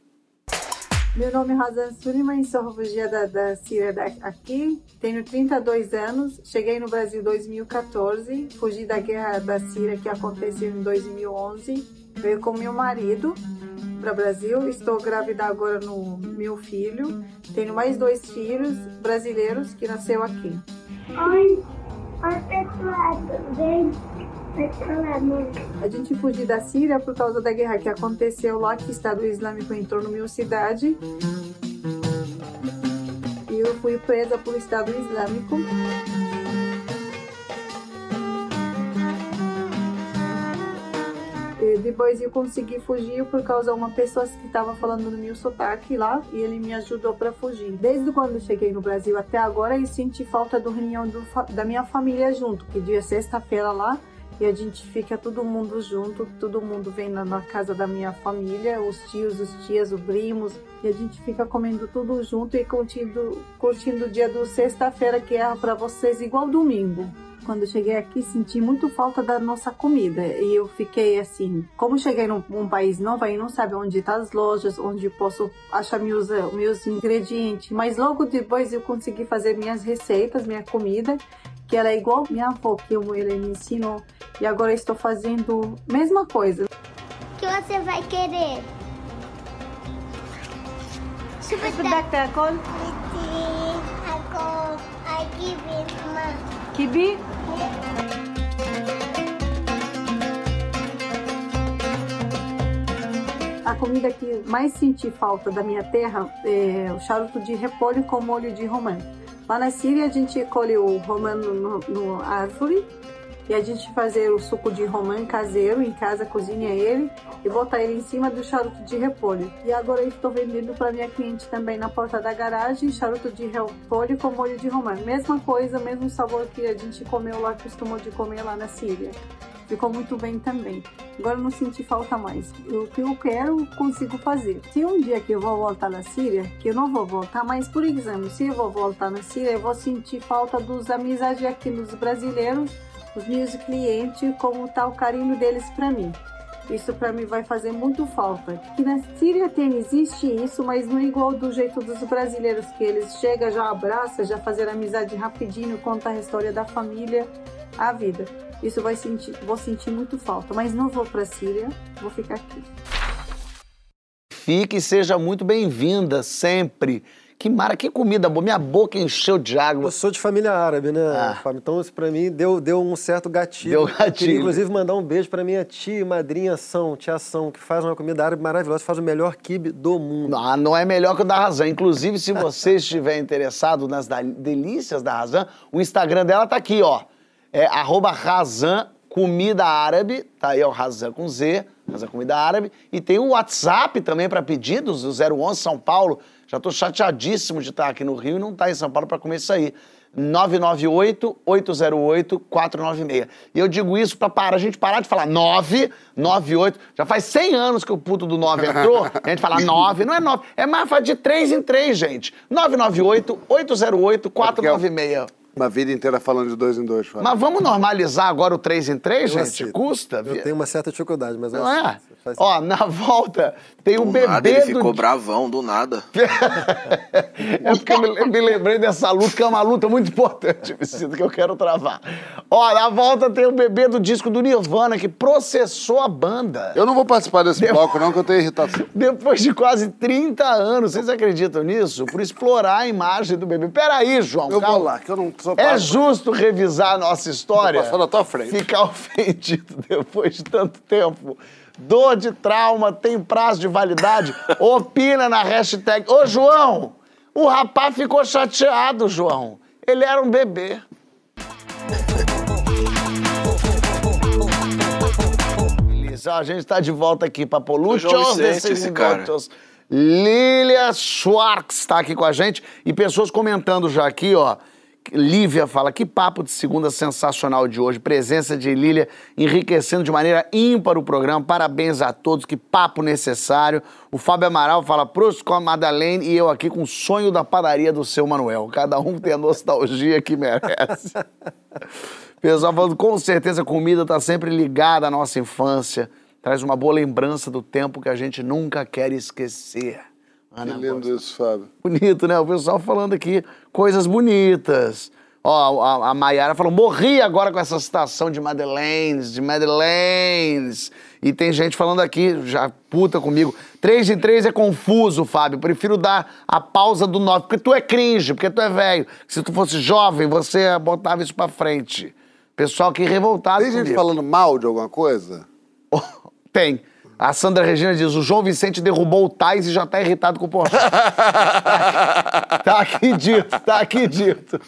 Meu nome é Razan Suliman, sou refugiada da Síria aqui. Tenho 32 anos, cheguei no Brasil em 2014, fugi da guerra da Síria que aconteceu em 2011. Veio com meu marido para o Brasil, estou grávida agora no meu filho. Tenho mais dois filhos brasileiros que nasceu aqui. Oi, oi pessoal, tudo bem? A gente fugiu da Síria por causa da guerra que aconteceu lá, que o Estado Islâmico entrou na minha cidade. E eu fui presa pelo Estado Islâmico. E depois eu consegui fugir por causa de uma pessoa que estava falando no meu sotaque lá e ele me ajudou para fugir. Desde quando cheguei no Brasil até agora eu senti falta do reunião do, da minha família junto, que dia sexta-feira lá e a gente fica todo mundo junto, todo mundo vem na, na, casa da minha família, os tios, os tias, os primos, e a gente fica comendo tudo junto e curtindo, curtindo o dia do sexta-feira que é para vocês igual domingo. Quando cheguei aqui, senti muito falta da nossa comida e eu fiquei assim, como cheguei num, num país novo, aí não sabe onde estão tá as lojas, onde posso achar meus, meus ingredientes, mas logo depois eu consegui fazer minhas receitas, minha comida que ela é igual minha avó, que ela me ensinou. E agora estou fazendo a mesma coisa. O que você vai querer? Super Dactacol. Kibi? A comida que mais senti falta da minha terra é o charuto de repolho com molho de romã. Lá na Síria a gente colhe o romã no, no árvore e a gente fazer o suco de romã caseiro em casa, cozinha ele e botar ele em cima do charuto de repolho. E agora eu estou vendendo para minha cliente também na porta da garagem, charuto de repolho com molho de romã. Mesma coisa, mesmo sabor que a gente comeu lá, costumou de comer lá na Síria. Ficou muito bem também. Agora não senti falta mais. O que eu quero, consigo fazer. Se um dia que eu vou voltar na Síria, que eu não vou voltar, mas por exemplo, se eu vou voltar na Síria, eu vou sentir falta dos amizades aqui dos brasileiros, os meus clientes, como tá o carinho deles para mim. Isso para mim vai fazer muito falta. Que na Síria tem existe isso, mas não é igual do jeito dos brasileiros que eles chegam, já abraçam, já fazer amizade rapidinho, conta a história da família, a vida. Isso vai sentir, vou sentir muito falta, mas não vou para a Síria, vou ficar aqui. Fique e seja muito bem-vinda sempre. Que mara, que comida boa. Minha boca encheu de água. Eu sou de família árabe, né, ah. Fábio? Então isso pra mim deu, deu um certo gatilho. Deu gatilho. Queria, inclusive, mandar um beijo pra minha tia e madrinha São, tia São, que faz uma comida árabe maravilhosa, faz o melhor kibe do mundo. Não, não é melhor que o da Razan. Inclusive, se você estiver interessado nas delícias da Razan, o Instagram dela tá aqui, ó é arroba Razan Comida Árabe, tá aí, ó, Razan com Z, Razan Comida Árabe. E tem o WhatsApp também para pedidos, o 011 São Paulo. Já tô chateadíssimo de estar aqui no Rio e não estar tá em São Paulo para comer isso aí. 998-808-496. E eu digo isso para parar, a gente parar de falar 998. Já faz 100 anos que o puto do 9 entrou, a gente fala 9, não é 9, é mais de 3 em 3, gente. 998-808-496. Uma vida inteira falando de dois em dois. Fala. Mas vamos normalizar agora o três em três, eu gente? Custa? Eu tenho uma certa dificuldade, mas... Não é? Ó, na volta tem um do bebê nada, ele do... ficou bravão, do nada. é porque eu me, me, lembrei dessa luta, que é uma luta muito importante, Vicente, que eu quero travar. Ó, na volta tem o bebê do disco do Nirvana, que processou a banda. Eu não vou participar desse Depois... bloco, não, que eu tenho irritação. Depois de quase 30 anos, vocês acreditam nisso? Por explorar a imagem do bebê. Peraí, João, Eu calma. vou lá, que eu não sou É justo revisar a nossa história? Tô na tua frente. Ficar ofendido depois de tanto tempo. Dor de trauma tem prazo de validade? Opina na hashtag. Ô, João, o rapaz ficou chateado, João. Ele era um bebê. A gente está de volta aqui para Poluchos Minutos. Lilia Schwartz está aqui com a gente e pessoas comentando já aqui, ó. Lívia fala, que papo de segunda sensacional de hoje. Presença de Lília enriquecendo de maneira ímpar o programa. Parabéns a todos, que papo necessário. O Fábio Amaral fala, Prost com a Madalene e eu aqui com o sonho da padaria do seu Manuel. Cada um tem a nostalgia que merece. Pessoal falando, com certeza a comida está sempre ligada à nossa infância. Traz uma boa lembrança do tempo que a gente nunca quer esquecer. Ana que lindo Costa. isso, Fábio. Bonito, né? O pessoal falando aqui coisas bonitas. Ó, a, a Maiara falou, morri agora com essa citação de Madeleines, de Madeleines. E tem gente falando aqui, já puta comigo, três em três é confuso, Fábio. Prefiro dar a pausa do nove, porque tu é cringe, porque tu é velho. Se tu fosse jovem, você botava isso pra frente. Pessoal aqui revoltado Tem gente comigo. falando mal de alguma coisa? Tem. A Sandra Regina diz: o João Vicente derrubou o Tais e já tá irritado com o Porchat. tá aqui dito, tá aqui dito.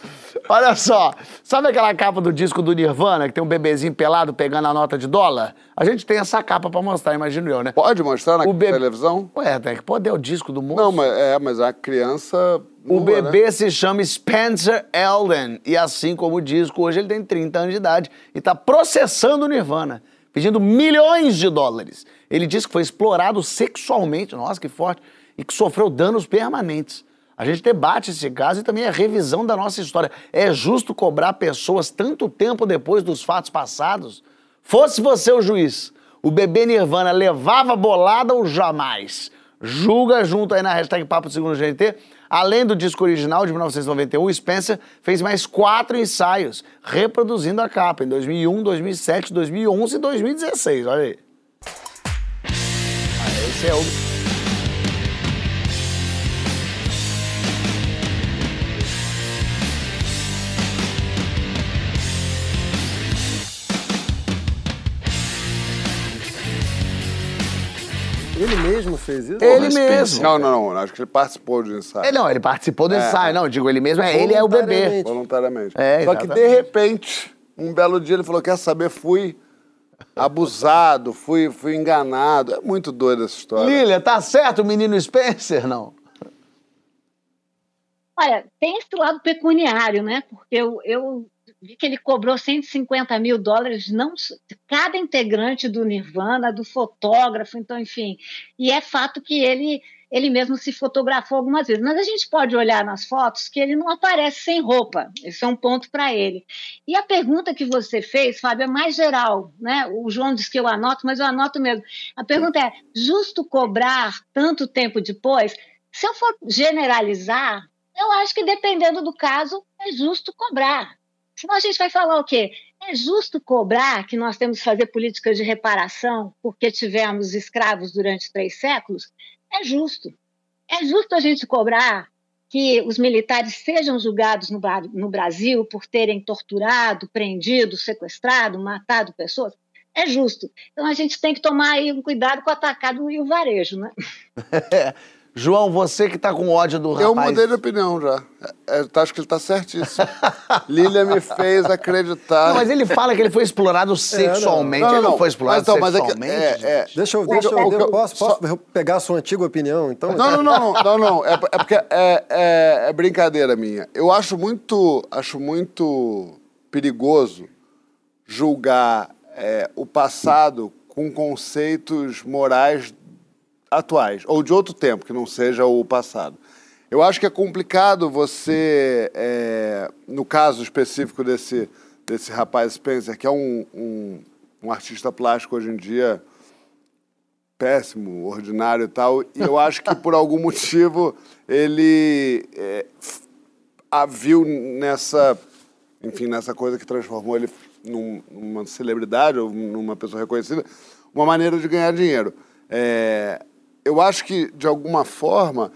Olha só, sabe aquela capa do disco do Nirvana, que tem um bebezinho pelado pegando a nota de dólar? A gente tem essa capa pra mostrar, imagino eu, né? Pode mostrar na bebê- televisão? Ué, tem que poder o disco do moço. Não, mas, é, mas a criança. O né? bebê se chama Spencer Elden e assim como o disco, hoje ele tem 30 anos de idade e está processando o Nirvana, pedindo milhões de dólares. Ele diz que foi explorado sexualmente, nossa que forte, e que sofreu danos permanentes. A gente debate esse caso e também a revisão da nossa história. É justo cobrar pessoas tanto tempo depois dos fatos passados? Fosse você o juiz, o bebê Nirvana levava bolada ou jamais? Julga junto aí na hashtag Papo Segundo GNT. Além do disco original de 1991, o Spencer fez mais quatro ensaios, reproduzindo a capa em 2001, 2007, 2011 e 2016. Olha aí. Ah, esse é o. Ele mesmo fez isso? Ele mesmo. Não, não, não. Acho que ele participou um ensaio. Ele, não, ele participou do ensaio, não. Digo, ele mesmo é ele é o bebê. Voluntariamente. Voluntariamente. É, Só que, de repente, um belo dia ele falou: Quer saber? Fui abusado, fui, fui enganado. É muito doida essa história. Lília, tá certo o menino Spencer? Não. Olha, tem esse lado pecuniário, né? Porque eu, eu vi que ele cobrou 150 mil dólares não cada integrante do Nirvana, do fotógrafo, então, enfim. E é fato que ele, ele mesmo se fotografou algumas vezes. Mas a gente pode olhar nas fotos que ele não aparece sem roupa. Esse é um ponto para ele. E a pergunta que você fez, Fábio, é mais geral, né? O João disse que eu anoto, mas eu anoto mesmo. A pergunta é: justo cobrar tanto tempo depois? Se eu for generalizar, eu acho que dependendo do caso, é justo cobrar. Senão a gente vai falar o quê? É justo cobrar que nós temos que fazer políticas de reparação porque tivemos escravos durante três séculos? É justo. É justo a gente cobrar que os militares sejam julgados no, no Brasil por terem torturado, prendido, sequestrado, matado pessoas? É justo. Então a gente tem que tomar aí um cuidado com o atacado e o varejo, né? João, você que tá com ódio do rapaz. Eu mudei de opinião já. É, é, tá, acho que ele tá certíssimo. Lília me fez acreditar. Não, mas ele fala que ele foi explorado sexualmente. ele não foi explorado Mas, então, mas é que- sexualmente. é- é- gente. Deixa eu, deixa que- eu, que eu- posso, só- posso pegar a sua antiga opinião, então? Não, não, não, não, não, não. É, é porque é, é- é brincadeira minha. Eu acho muito, acho muito perigoso julgar é, o passado com conceitos morais atuais, ou de outro tempo, que não seja o passado. Eu acho que é complicado você, é, no caso específico desse, desse rapaz Spencer, que é um, um, um artista plástico hoje em dia péssimo, ordinário e tal, e eu acho que por algum motivo ele é, a viu nessa, enfim, nessa coisa que transformou ele num- numa celebridade ou numa pessoa reconhecida, uma maneira de ganhar dinheiro. É, eu acho que, de alguma forma,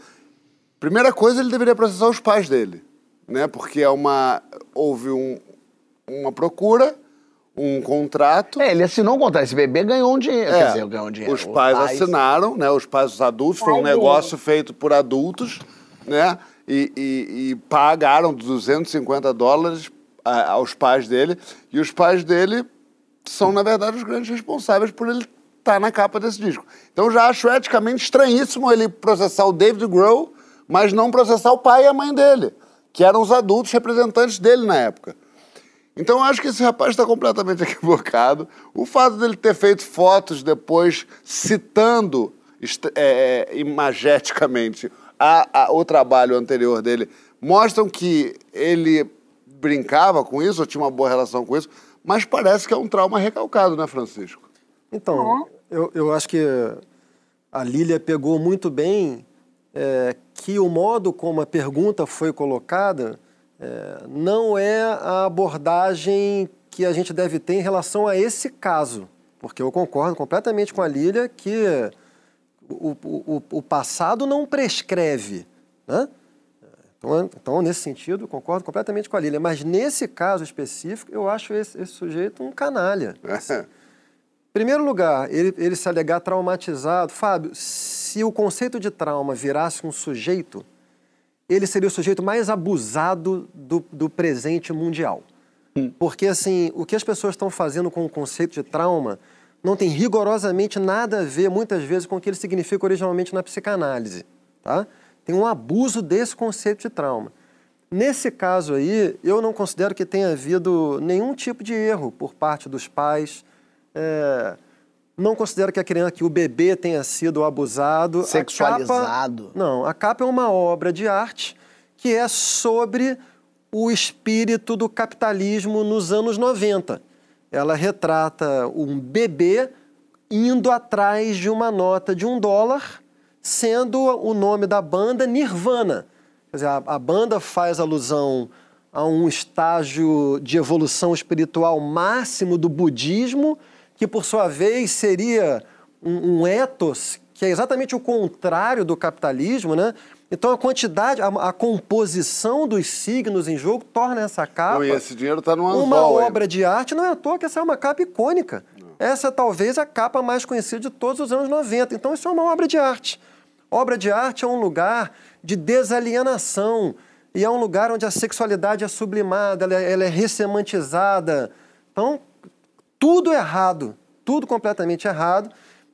primeira coisa, ele deveria processar os pais dele, né? Porque é uma, houve um- uma procura, um contrato... É, ele assinou um contrato. Esse bebê ganhou um dinheiro. É, Quer dizer, ganhou um dinheiro. Os pais assinaram, né? Os pais, os adultos, foi um Pais negócio feito por adultos, né? E, e- e pagaram 250 dólares a- aos pais dele. E os pais dele são, na verdade, os grandes responsáveis por ele estar na capa desse disco. Então já acho eticamente estranhíssimo ele processar o David Grohl, mas não processar o pai e a mãe dele, que eram os adultos representantes dele na época. Então eu acho que esse rapaz está completamente equivocado. O fato dele ter feito fotos depois citando é, é, imageticamente a- a- o trabalho anterior dele mostram que ele brincava com isso, ou tinha uma boa relação com isso, mas parece que é um trauma recalcado, né, Francisco? Então, eu, eu acho que a Lília pegou muito bem é, que o modo como a pergunta foi colocada é, não é a abordagem que a gente deve ter em relação a esse caso. Porque eu concordo completamente com a Lília que o, o, o- passado não prescreve. Né? Então, então, nesse sentido, concordo completamente com a Lília. Mas nesse caso específico, eu acho esse, esse sujeito um canalha. Primeiro lugar, ele, ele se alegar traumatizado. Fábio, se o conceito de trauma virasse um sujeito, ele seria o sujeito mais abusado do, do presente mundial. Porque, assim, o que as pessoas estão fazendo com o conceito de trauma não tem rigorosamente nada a ver, muitas vezes, com o que ele significa originalmente na psicanálise, tá? Tem um abuso desse conceito de trauma. Nesse caso aí, eu não considero que tenha havido nenhum tipo de erro por parte dos pais. É, não considero que a criança, que o bebê tenha sido abusado. Sexualizado. A capa, não, a capa é uma obra de arte que é sobre o espírito do capitalismo nos anos 90. Ela retrata um bebê indo atrás de uma nota de um dólar, sendo o nome da banda Nirvana. Quer dizer, a, a banda faz alusão a um estágio de evolução espiritual máximo do budismo, que por sua vez seria um, um ethos que é exatamente o contrário do capitalismo, né? Então a quantidade, a, a, composição dos signos em jogo torna essa capa. Não, e esse dinheiro está anzol, Uma obra de arte, não é à toa que essa é uma capa icônica. Não. Essa é talvez a capa mais conhecida de todos os anos 90. Então isso é uma obra de arte. Obra de arte é um lugar de desalienação. E é um lugar onde a sexualidade é sublimada, ela é, ela é ressemantizada. Então, tudo errado, tudo completamente errado.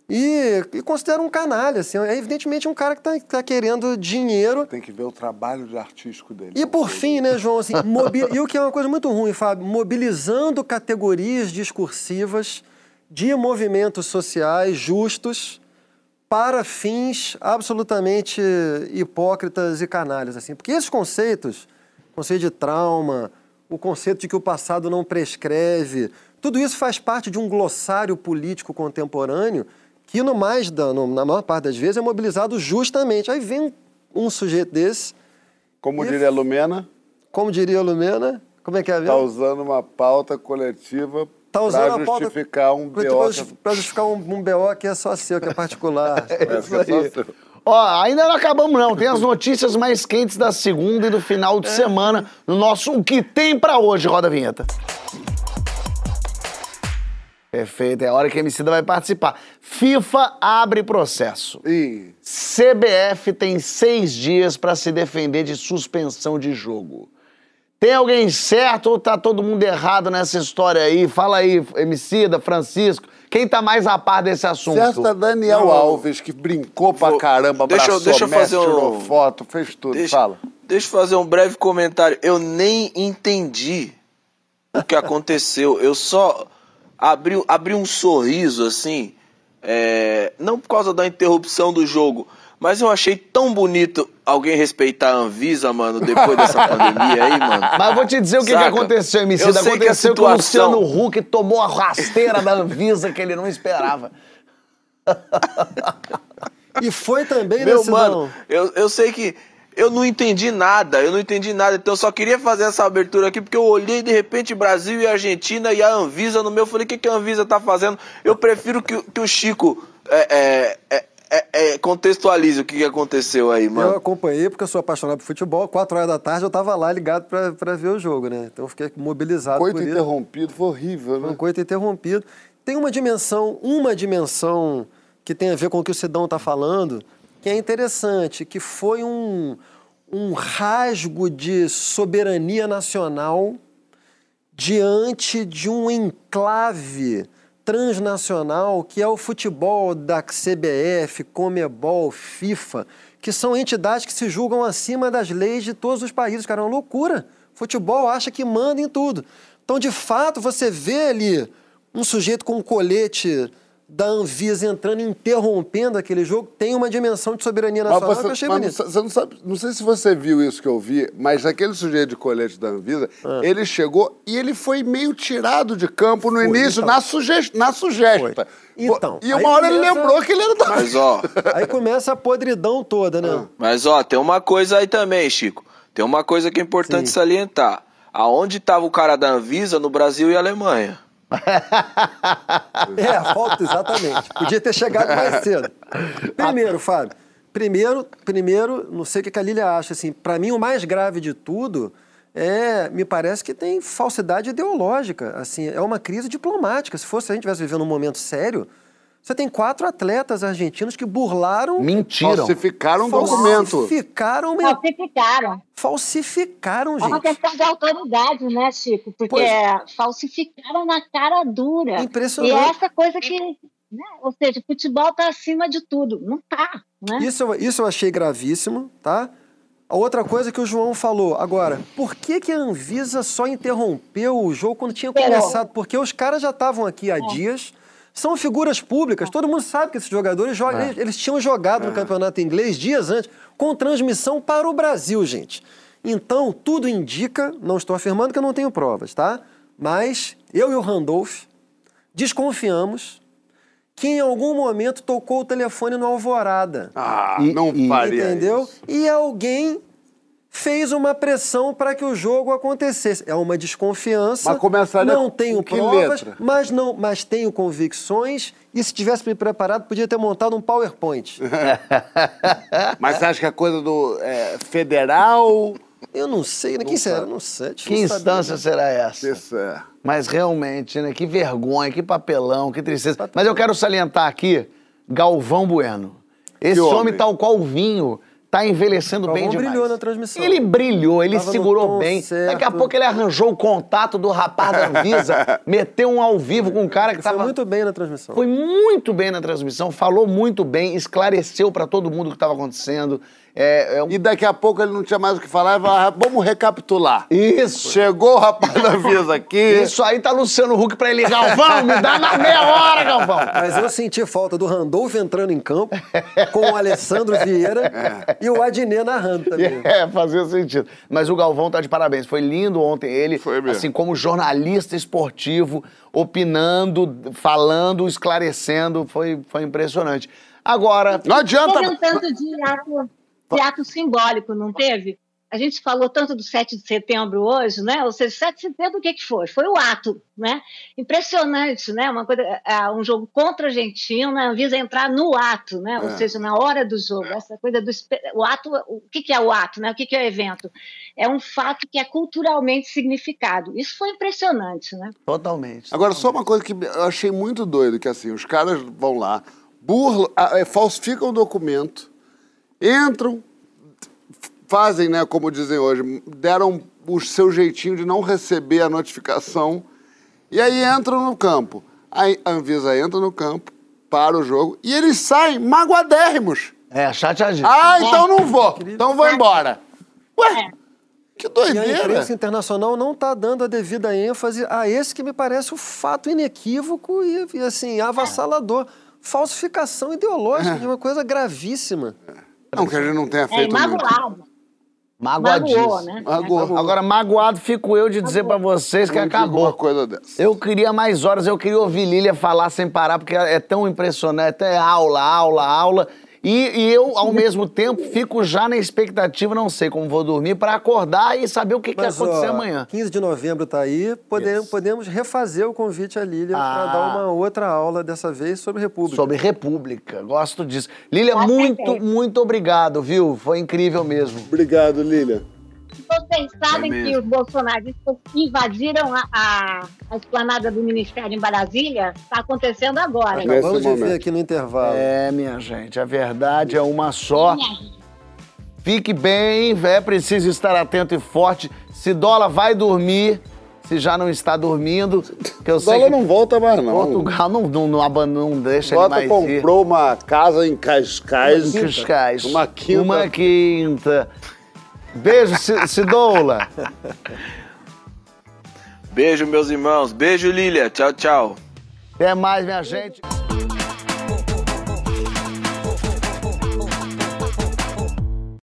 E, e considero um canalha, assim, é evidentemente um cara que está tá querendo dinheiro. Tem que ver o trabalho de artístico dele. E por fim, né, João, assim, mobil... e o que é uma coisa muito ruim, Fábio, mobilizando categorias discursivas de movimentos sociais justos para fins absolutamente hipócritas e canalhas, assim. Porque esses conceitos, conceito de trauma, o conceito de que o passado não prescreve, tudo isso faz parte de um glossário político contemporâneo que no mais da, no, na maior parte das vezes é mobilizado justamente. Aí vem um sujeito desse. Como e, diria a Lumena? Como diria a Lumena? Como é que é? Está usando uma pauta coletiva tá para justificar pauta, um BO. Para justificar um, um BO que é só seu, que é particular. é, isso é só seu. Ó, ainda não acabamos não. Tem as notícias mais quentes da segunda e do final de é. semana no nosso O que tem para hoje, roda a vinheta. Perfeito, é a hora que a Emicida vai participar. FIFA abre processo. Ih. CBF tem seis dias para se defender de suspensão de jogo. Tem alguém certo ou tá todo mundo errado nessa história aí? Fala aí, Emicida, Francisco. Quem tá mais a par desse assunto? Certo é Daniel Não, Alves, que brincou pra Vou... caramba, deixa, abraçou, deixa eu fazer um... foto, fez tudo. Deixa, Fala. Deixa eu fazer um breve comentário. Eu nem entendi o que aconteceu. Eu só abriu, abriu um sorriso assim, é, não por causa da interrupção do jogo, mas eu achei tão bonito alguém respeitar a Anvisa, mano, depois dessa pandemia aí, mano. Mas eu vou te dizer o que, que aconteceu, MC. Aconteceu que, situação... que o Luciano Huck tomou a rasteira da Anvisa que ele não esperava. e foi também, Meu, né, mano, eu, eu sei que eu não entendi nada, eu não entendi nada. Então eu só queria fazer essa abertura aqui porque eu olhei de repente Brasil e Argentina e a Anvisa no meu. Eu falei, o que, que a Anvisa tá fazendo? Eu prefiro que, que o Chico é, é, é, é, é contextualize o que, que aconteceu aí, mano. Eu acompanhei porque eu sou apaixonado por futebol. Quatro horas da tarde eu tava lá ligado para ver o jogo, né? Então eu fiquei mobilizado coito por interrompido foi horrível, né? Um coito interrompido. Tem uma dimensão, uma dimensão que tem a ver com o que o Sidão tá falando, que é interessante, que foi um, um rasgo de soberania nacional diante de um enclave transnacional que é o futebol da CBF, Comebol, FIFA, que são entidades que se julgam acima das leis de todos os países. Cara, é uma loucura. Futebol acha que manda em tudo. Então, de fato, você vê ali um sujeito com um colete da Anvisa entrando interrompendo aquele jogo tem uma dimensão de soberania nacional mas você, que eu achei mas bonito. Você não, sabe, não sei se você viu isso que eu vi, mas aquele sujeito de colete da Anvisa, ah. ele chegou e ele foi meio tirado de campo no foi, início, então. na, suge na sugesta. Então, e uma hora começa... ele lembrou que ele era da Mas ó, aí começa a podridão toda, né? Ah. Mas ó, tem uma coisa aí também, Chico. Tem uma coisa que é importante Sim. salientar. Aonde estava o cara da Anvisa no Brasil e Alemanha? É, falta exatamente. Podia ter chegado mais cedo. Primeiro, Fábio, Primeiro, primeiro, não sei o que a Lília acha, assim, para mim o mais grave de tudo é, me parece que tem falsidade ideológica, assim, é uma crise diplomática. Se fosse a gente estivesse vivendo um momento sério, você tem quatro atletas argentinos que burlaram, Mentiram. Falsificaram um documento. falsificaram, Falsificaram. falsificaram, É uma gente. questão de autoridade, né, Chico? Porque Pois. falsificaram na cara dura. E Impressionante. é essa coisa que. Né? Ou seja, o futebol está acima de tudo. Não está. Né? Isso, eu- isso eu achei gravíssimo, tá? A outra coisa que o João falou. Agora, por que, que a Anvisa só interrompeu o jogo quando tinha começado? Porque os caras já estavam aqui há dias, são figuras públicas, todo mundo sabe que esses jogadores jogam. Eles, eles tinham jogado no campeonato inglês dias antes, com transmissão para o Brasil, gente. Então, tudo indica, não estou afirmando que eu não tenho provas, tá? Mas eu e o Randolph desconfiamos que em algum momento tocou o telefone no Alvorada. Ah, E- não e- faria Entendeu? isso. E alguém fez uma pressão para que o jogo acontecesse. É uma desconfiança. Mas começaria não com tenho que provas, letra? mas não, mas tenho convicções. E se tivesse me preparado, podia ter montado um PowerPoint. Mas você acha que a coisa do é, federal... Eu não sei, né? Quem será? Não sei. Que saber. instância será essa? Isso é... Mas realmente, né? Que vergonha, que papelão, que tristeza. Mas eu quero salientar aqui Galvão Bueno. Esse homem, homem. tal qual o vinho, tá envelhecendo bem demais. brilhou na transmissão. Ele brilhou, ele Tava segurou bem. certo. Daqui a pouco ele arranjou o contato do rapaz da Anvisa, meteu um ao vivo com um cara que Foi tava... muito bem na transmissão. Foi muito bem na transmissão, falou muito bem, esclareceu pra todo mundo o que estava acontecendo. É, é um- E daqui a pouco ele não tinha mais o que falar, falou, "Ah, vamos recapitular. Isso. Chegou o rapaz da Visa aqui. Isso aí tá Luciano Huck pra ele. Galvão, me dá na meia hora, Galvão. Mas eu senti falta do Randolph entrando em campo, com o Alessandro Vieira e o Adnet narrando também. É, fazia sentido. Mas o Galvão tá de parabéns. Foi lindo ontem ele, Foi mesmo. assim, como jornalista esportivo, opinando, falando, esclarecendo. Foi, foi impressionante. Agora, Não adianta... Tanto de ato, de ato simbólico, não teve? A gente falou tanto do 7 de setembro hoje, né? Ou seja, 7 de setembro o que, que foi? Foi o ato, né? Impressionante, né? Uma coisa, é, um jogo contra a Argentina, a Anvisa entrar no ato, né? Ou É. seja, na hora do jogo. Essa coisa do o ato, o que, que é o ato, né? O que, que é o evento? É um fato que é culturalmente significado. Isso foi impressionante, né? totalmente. Agora, só uma coisa que eu achei muito doido, que assim, os caras vão lá, burlam, é, falsificam o documento, entram, fazem, né, como dizem hoje, deram o seu jeitinho de não receber a notificação, e aí entram no campo. Aí a Anvisa entra no campo, para o jogo, e eles saem magoadérrimos. É, chateadinho. Ah, então não vou, então vou embora. Ué, que E a doideira. imprensa internacional não está dando a devida ênfase a esse que me parece o fato inequívoco e, assim, avassalador. Falsificação ideológica de uma coisa gravíssima. Não que a gente não tenha É feito muito. imaculado. Magoadíssimo. Magoou, né? Magoou. Agora, magoado fico eu de dizer pra vocês que Não acabou. uma coisa dessa. Eu queria mais horas, eu queria ouvir Lília falar sem parar, porque é tão impressionante, é aula, aula, aula. E, e eu, ao mesmo tempo, fico já na expectativa, não sei como vou dormir, pra acordar e saber o que, que vai Mas, acontecer ó, amanhã. 15 de novembro está aí, podemos, podemos refazer o convite à Lília Ah. para dar uma outra aula, dessa vez, sobre República. Sobre República, gosto disso. Lília, muito, muito obrigado, viu? Foi incrível mesmo. Obrigado, Lília. Vocês sabem É que os bolsonaristas invadiram a, a, a esplanada do Ministério em Brasília? Está acontecendo agora. Acabamos de ver aqui no intervalo. É, minha gente, a verdade é uma só. Fique bem, é preciso estar atento e forte. Se Dola vai dormir, se já não está dormindo, que eu sei Dólar não volta mais, não. Portugal não, não, não, não deixa ele Bota mais ir. comprou uma casa em Cascais. Cascais. Uma quinta. Uma quinta. Beijo, Cidoula. Beijo, meus irmãos. Beijo, Lília. Tchau, tchau. Até mais, minha gente.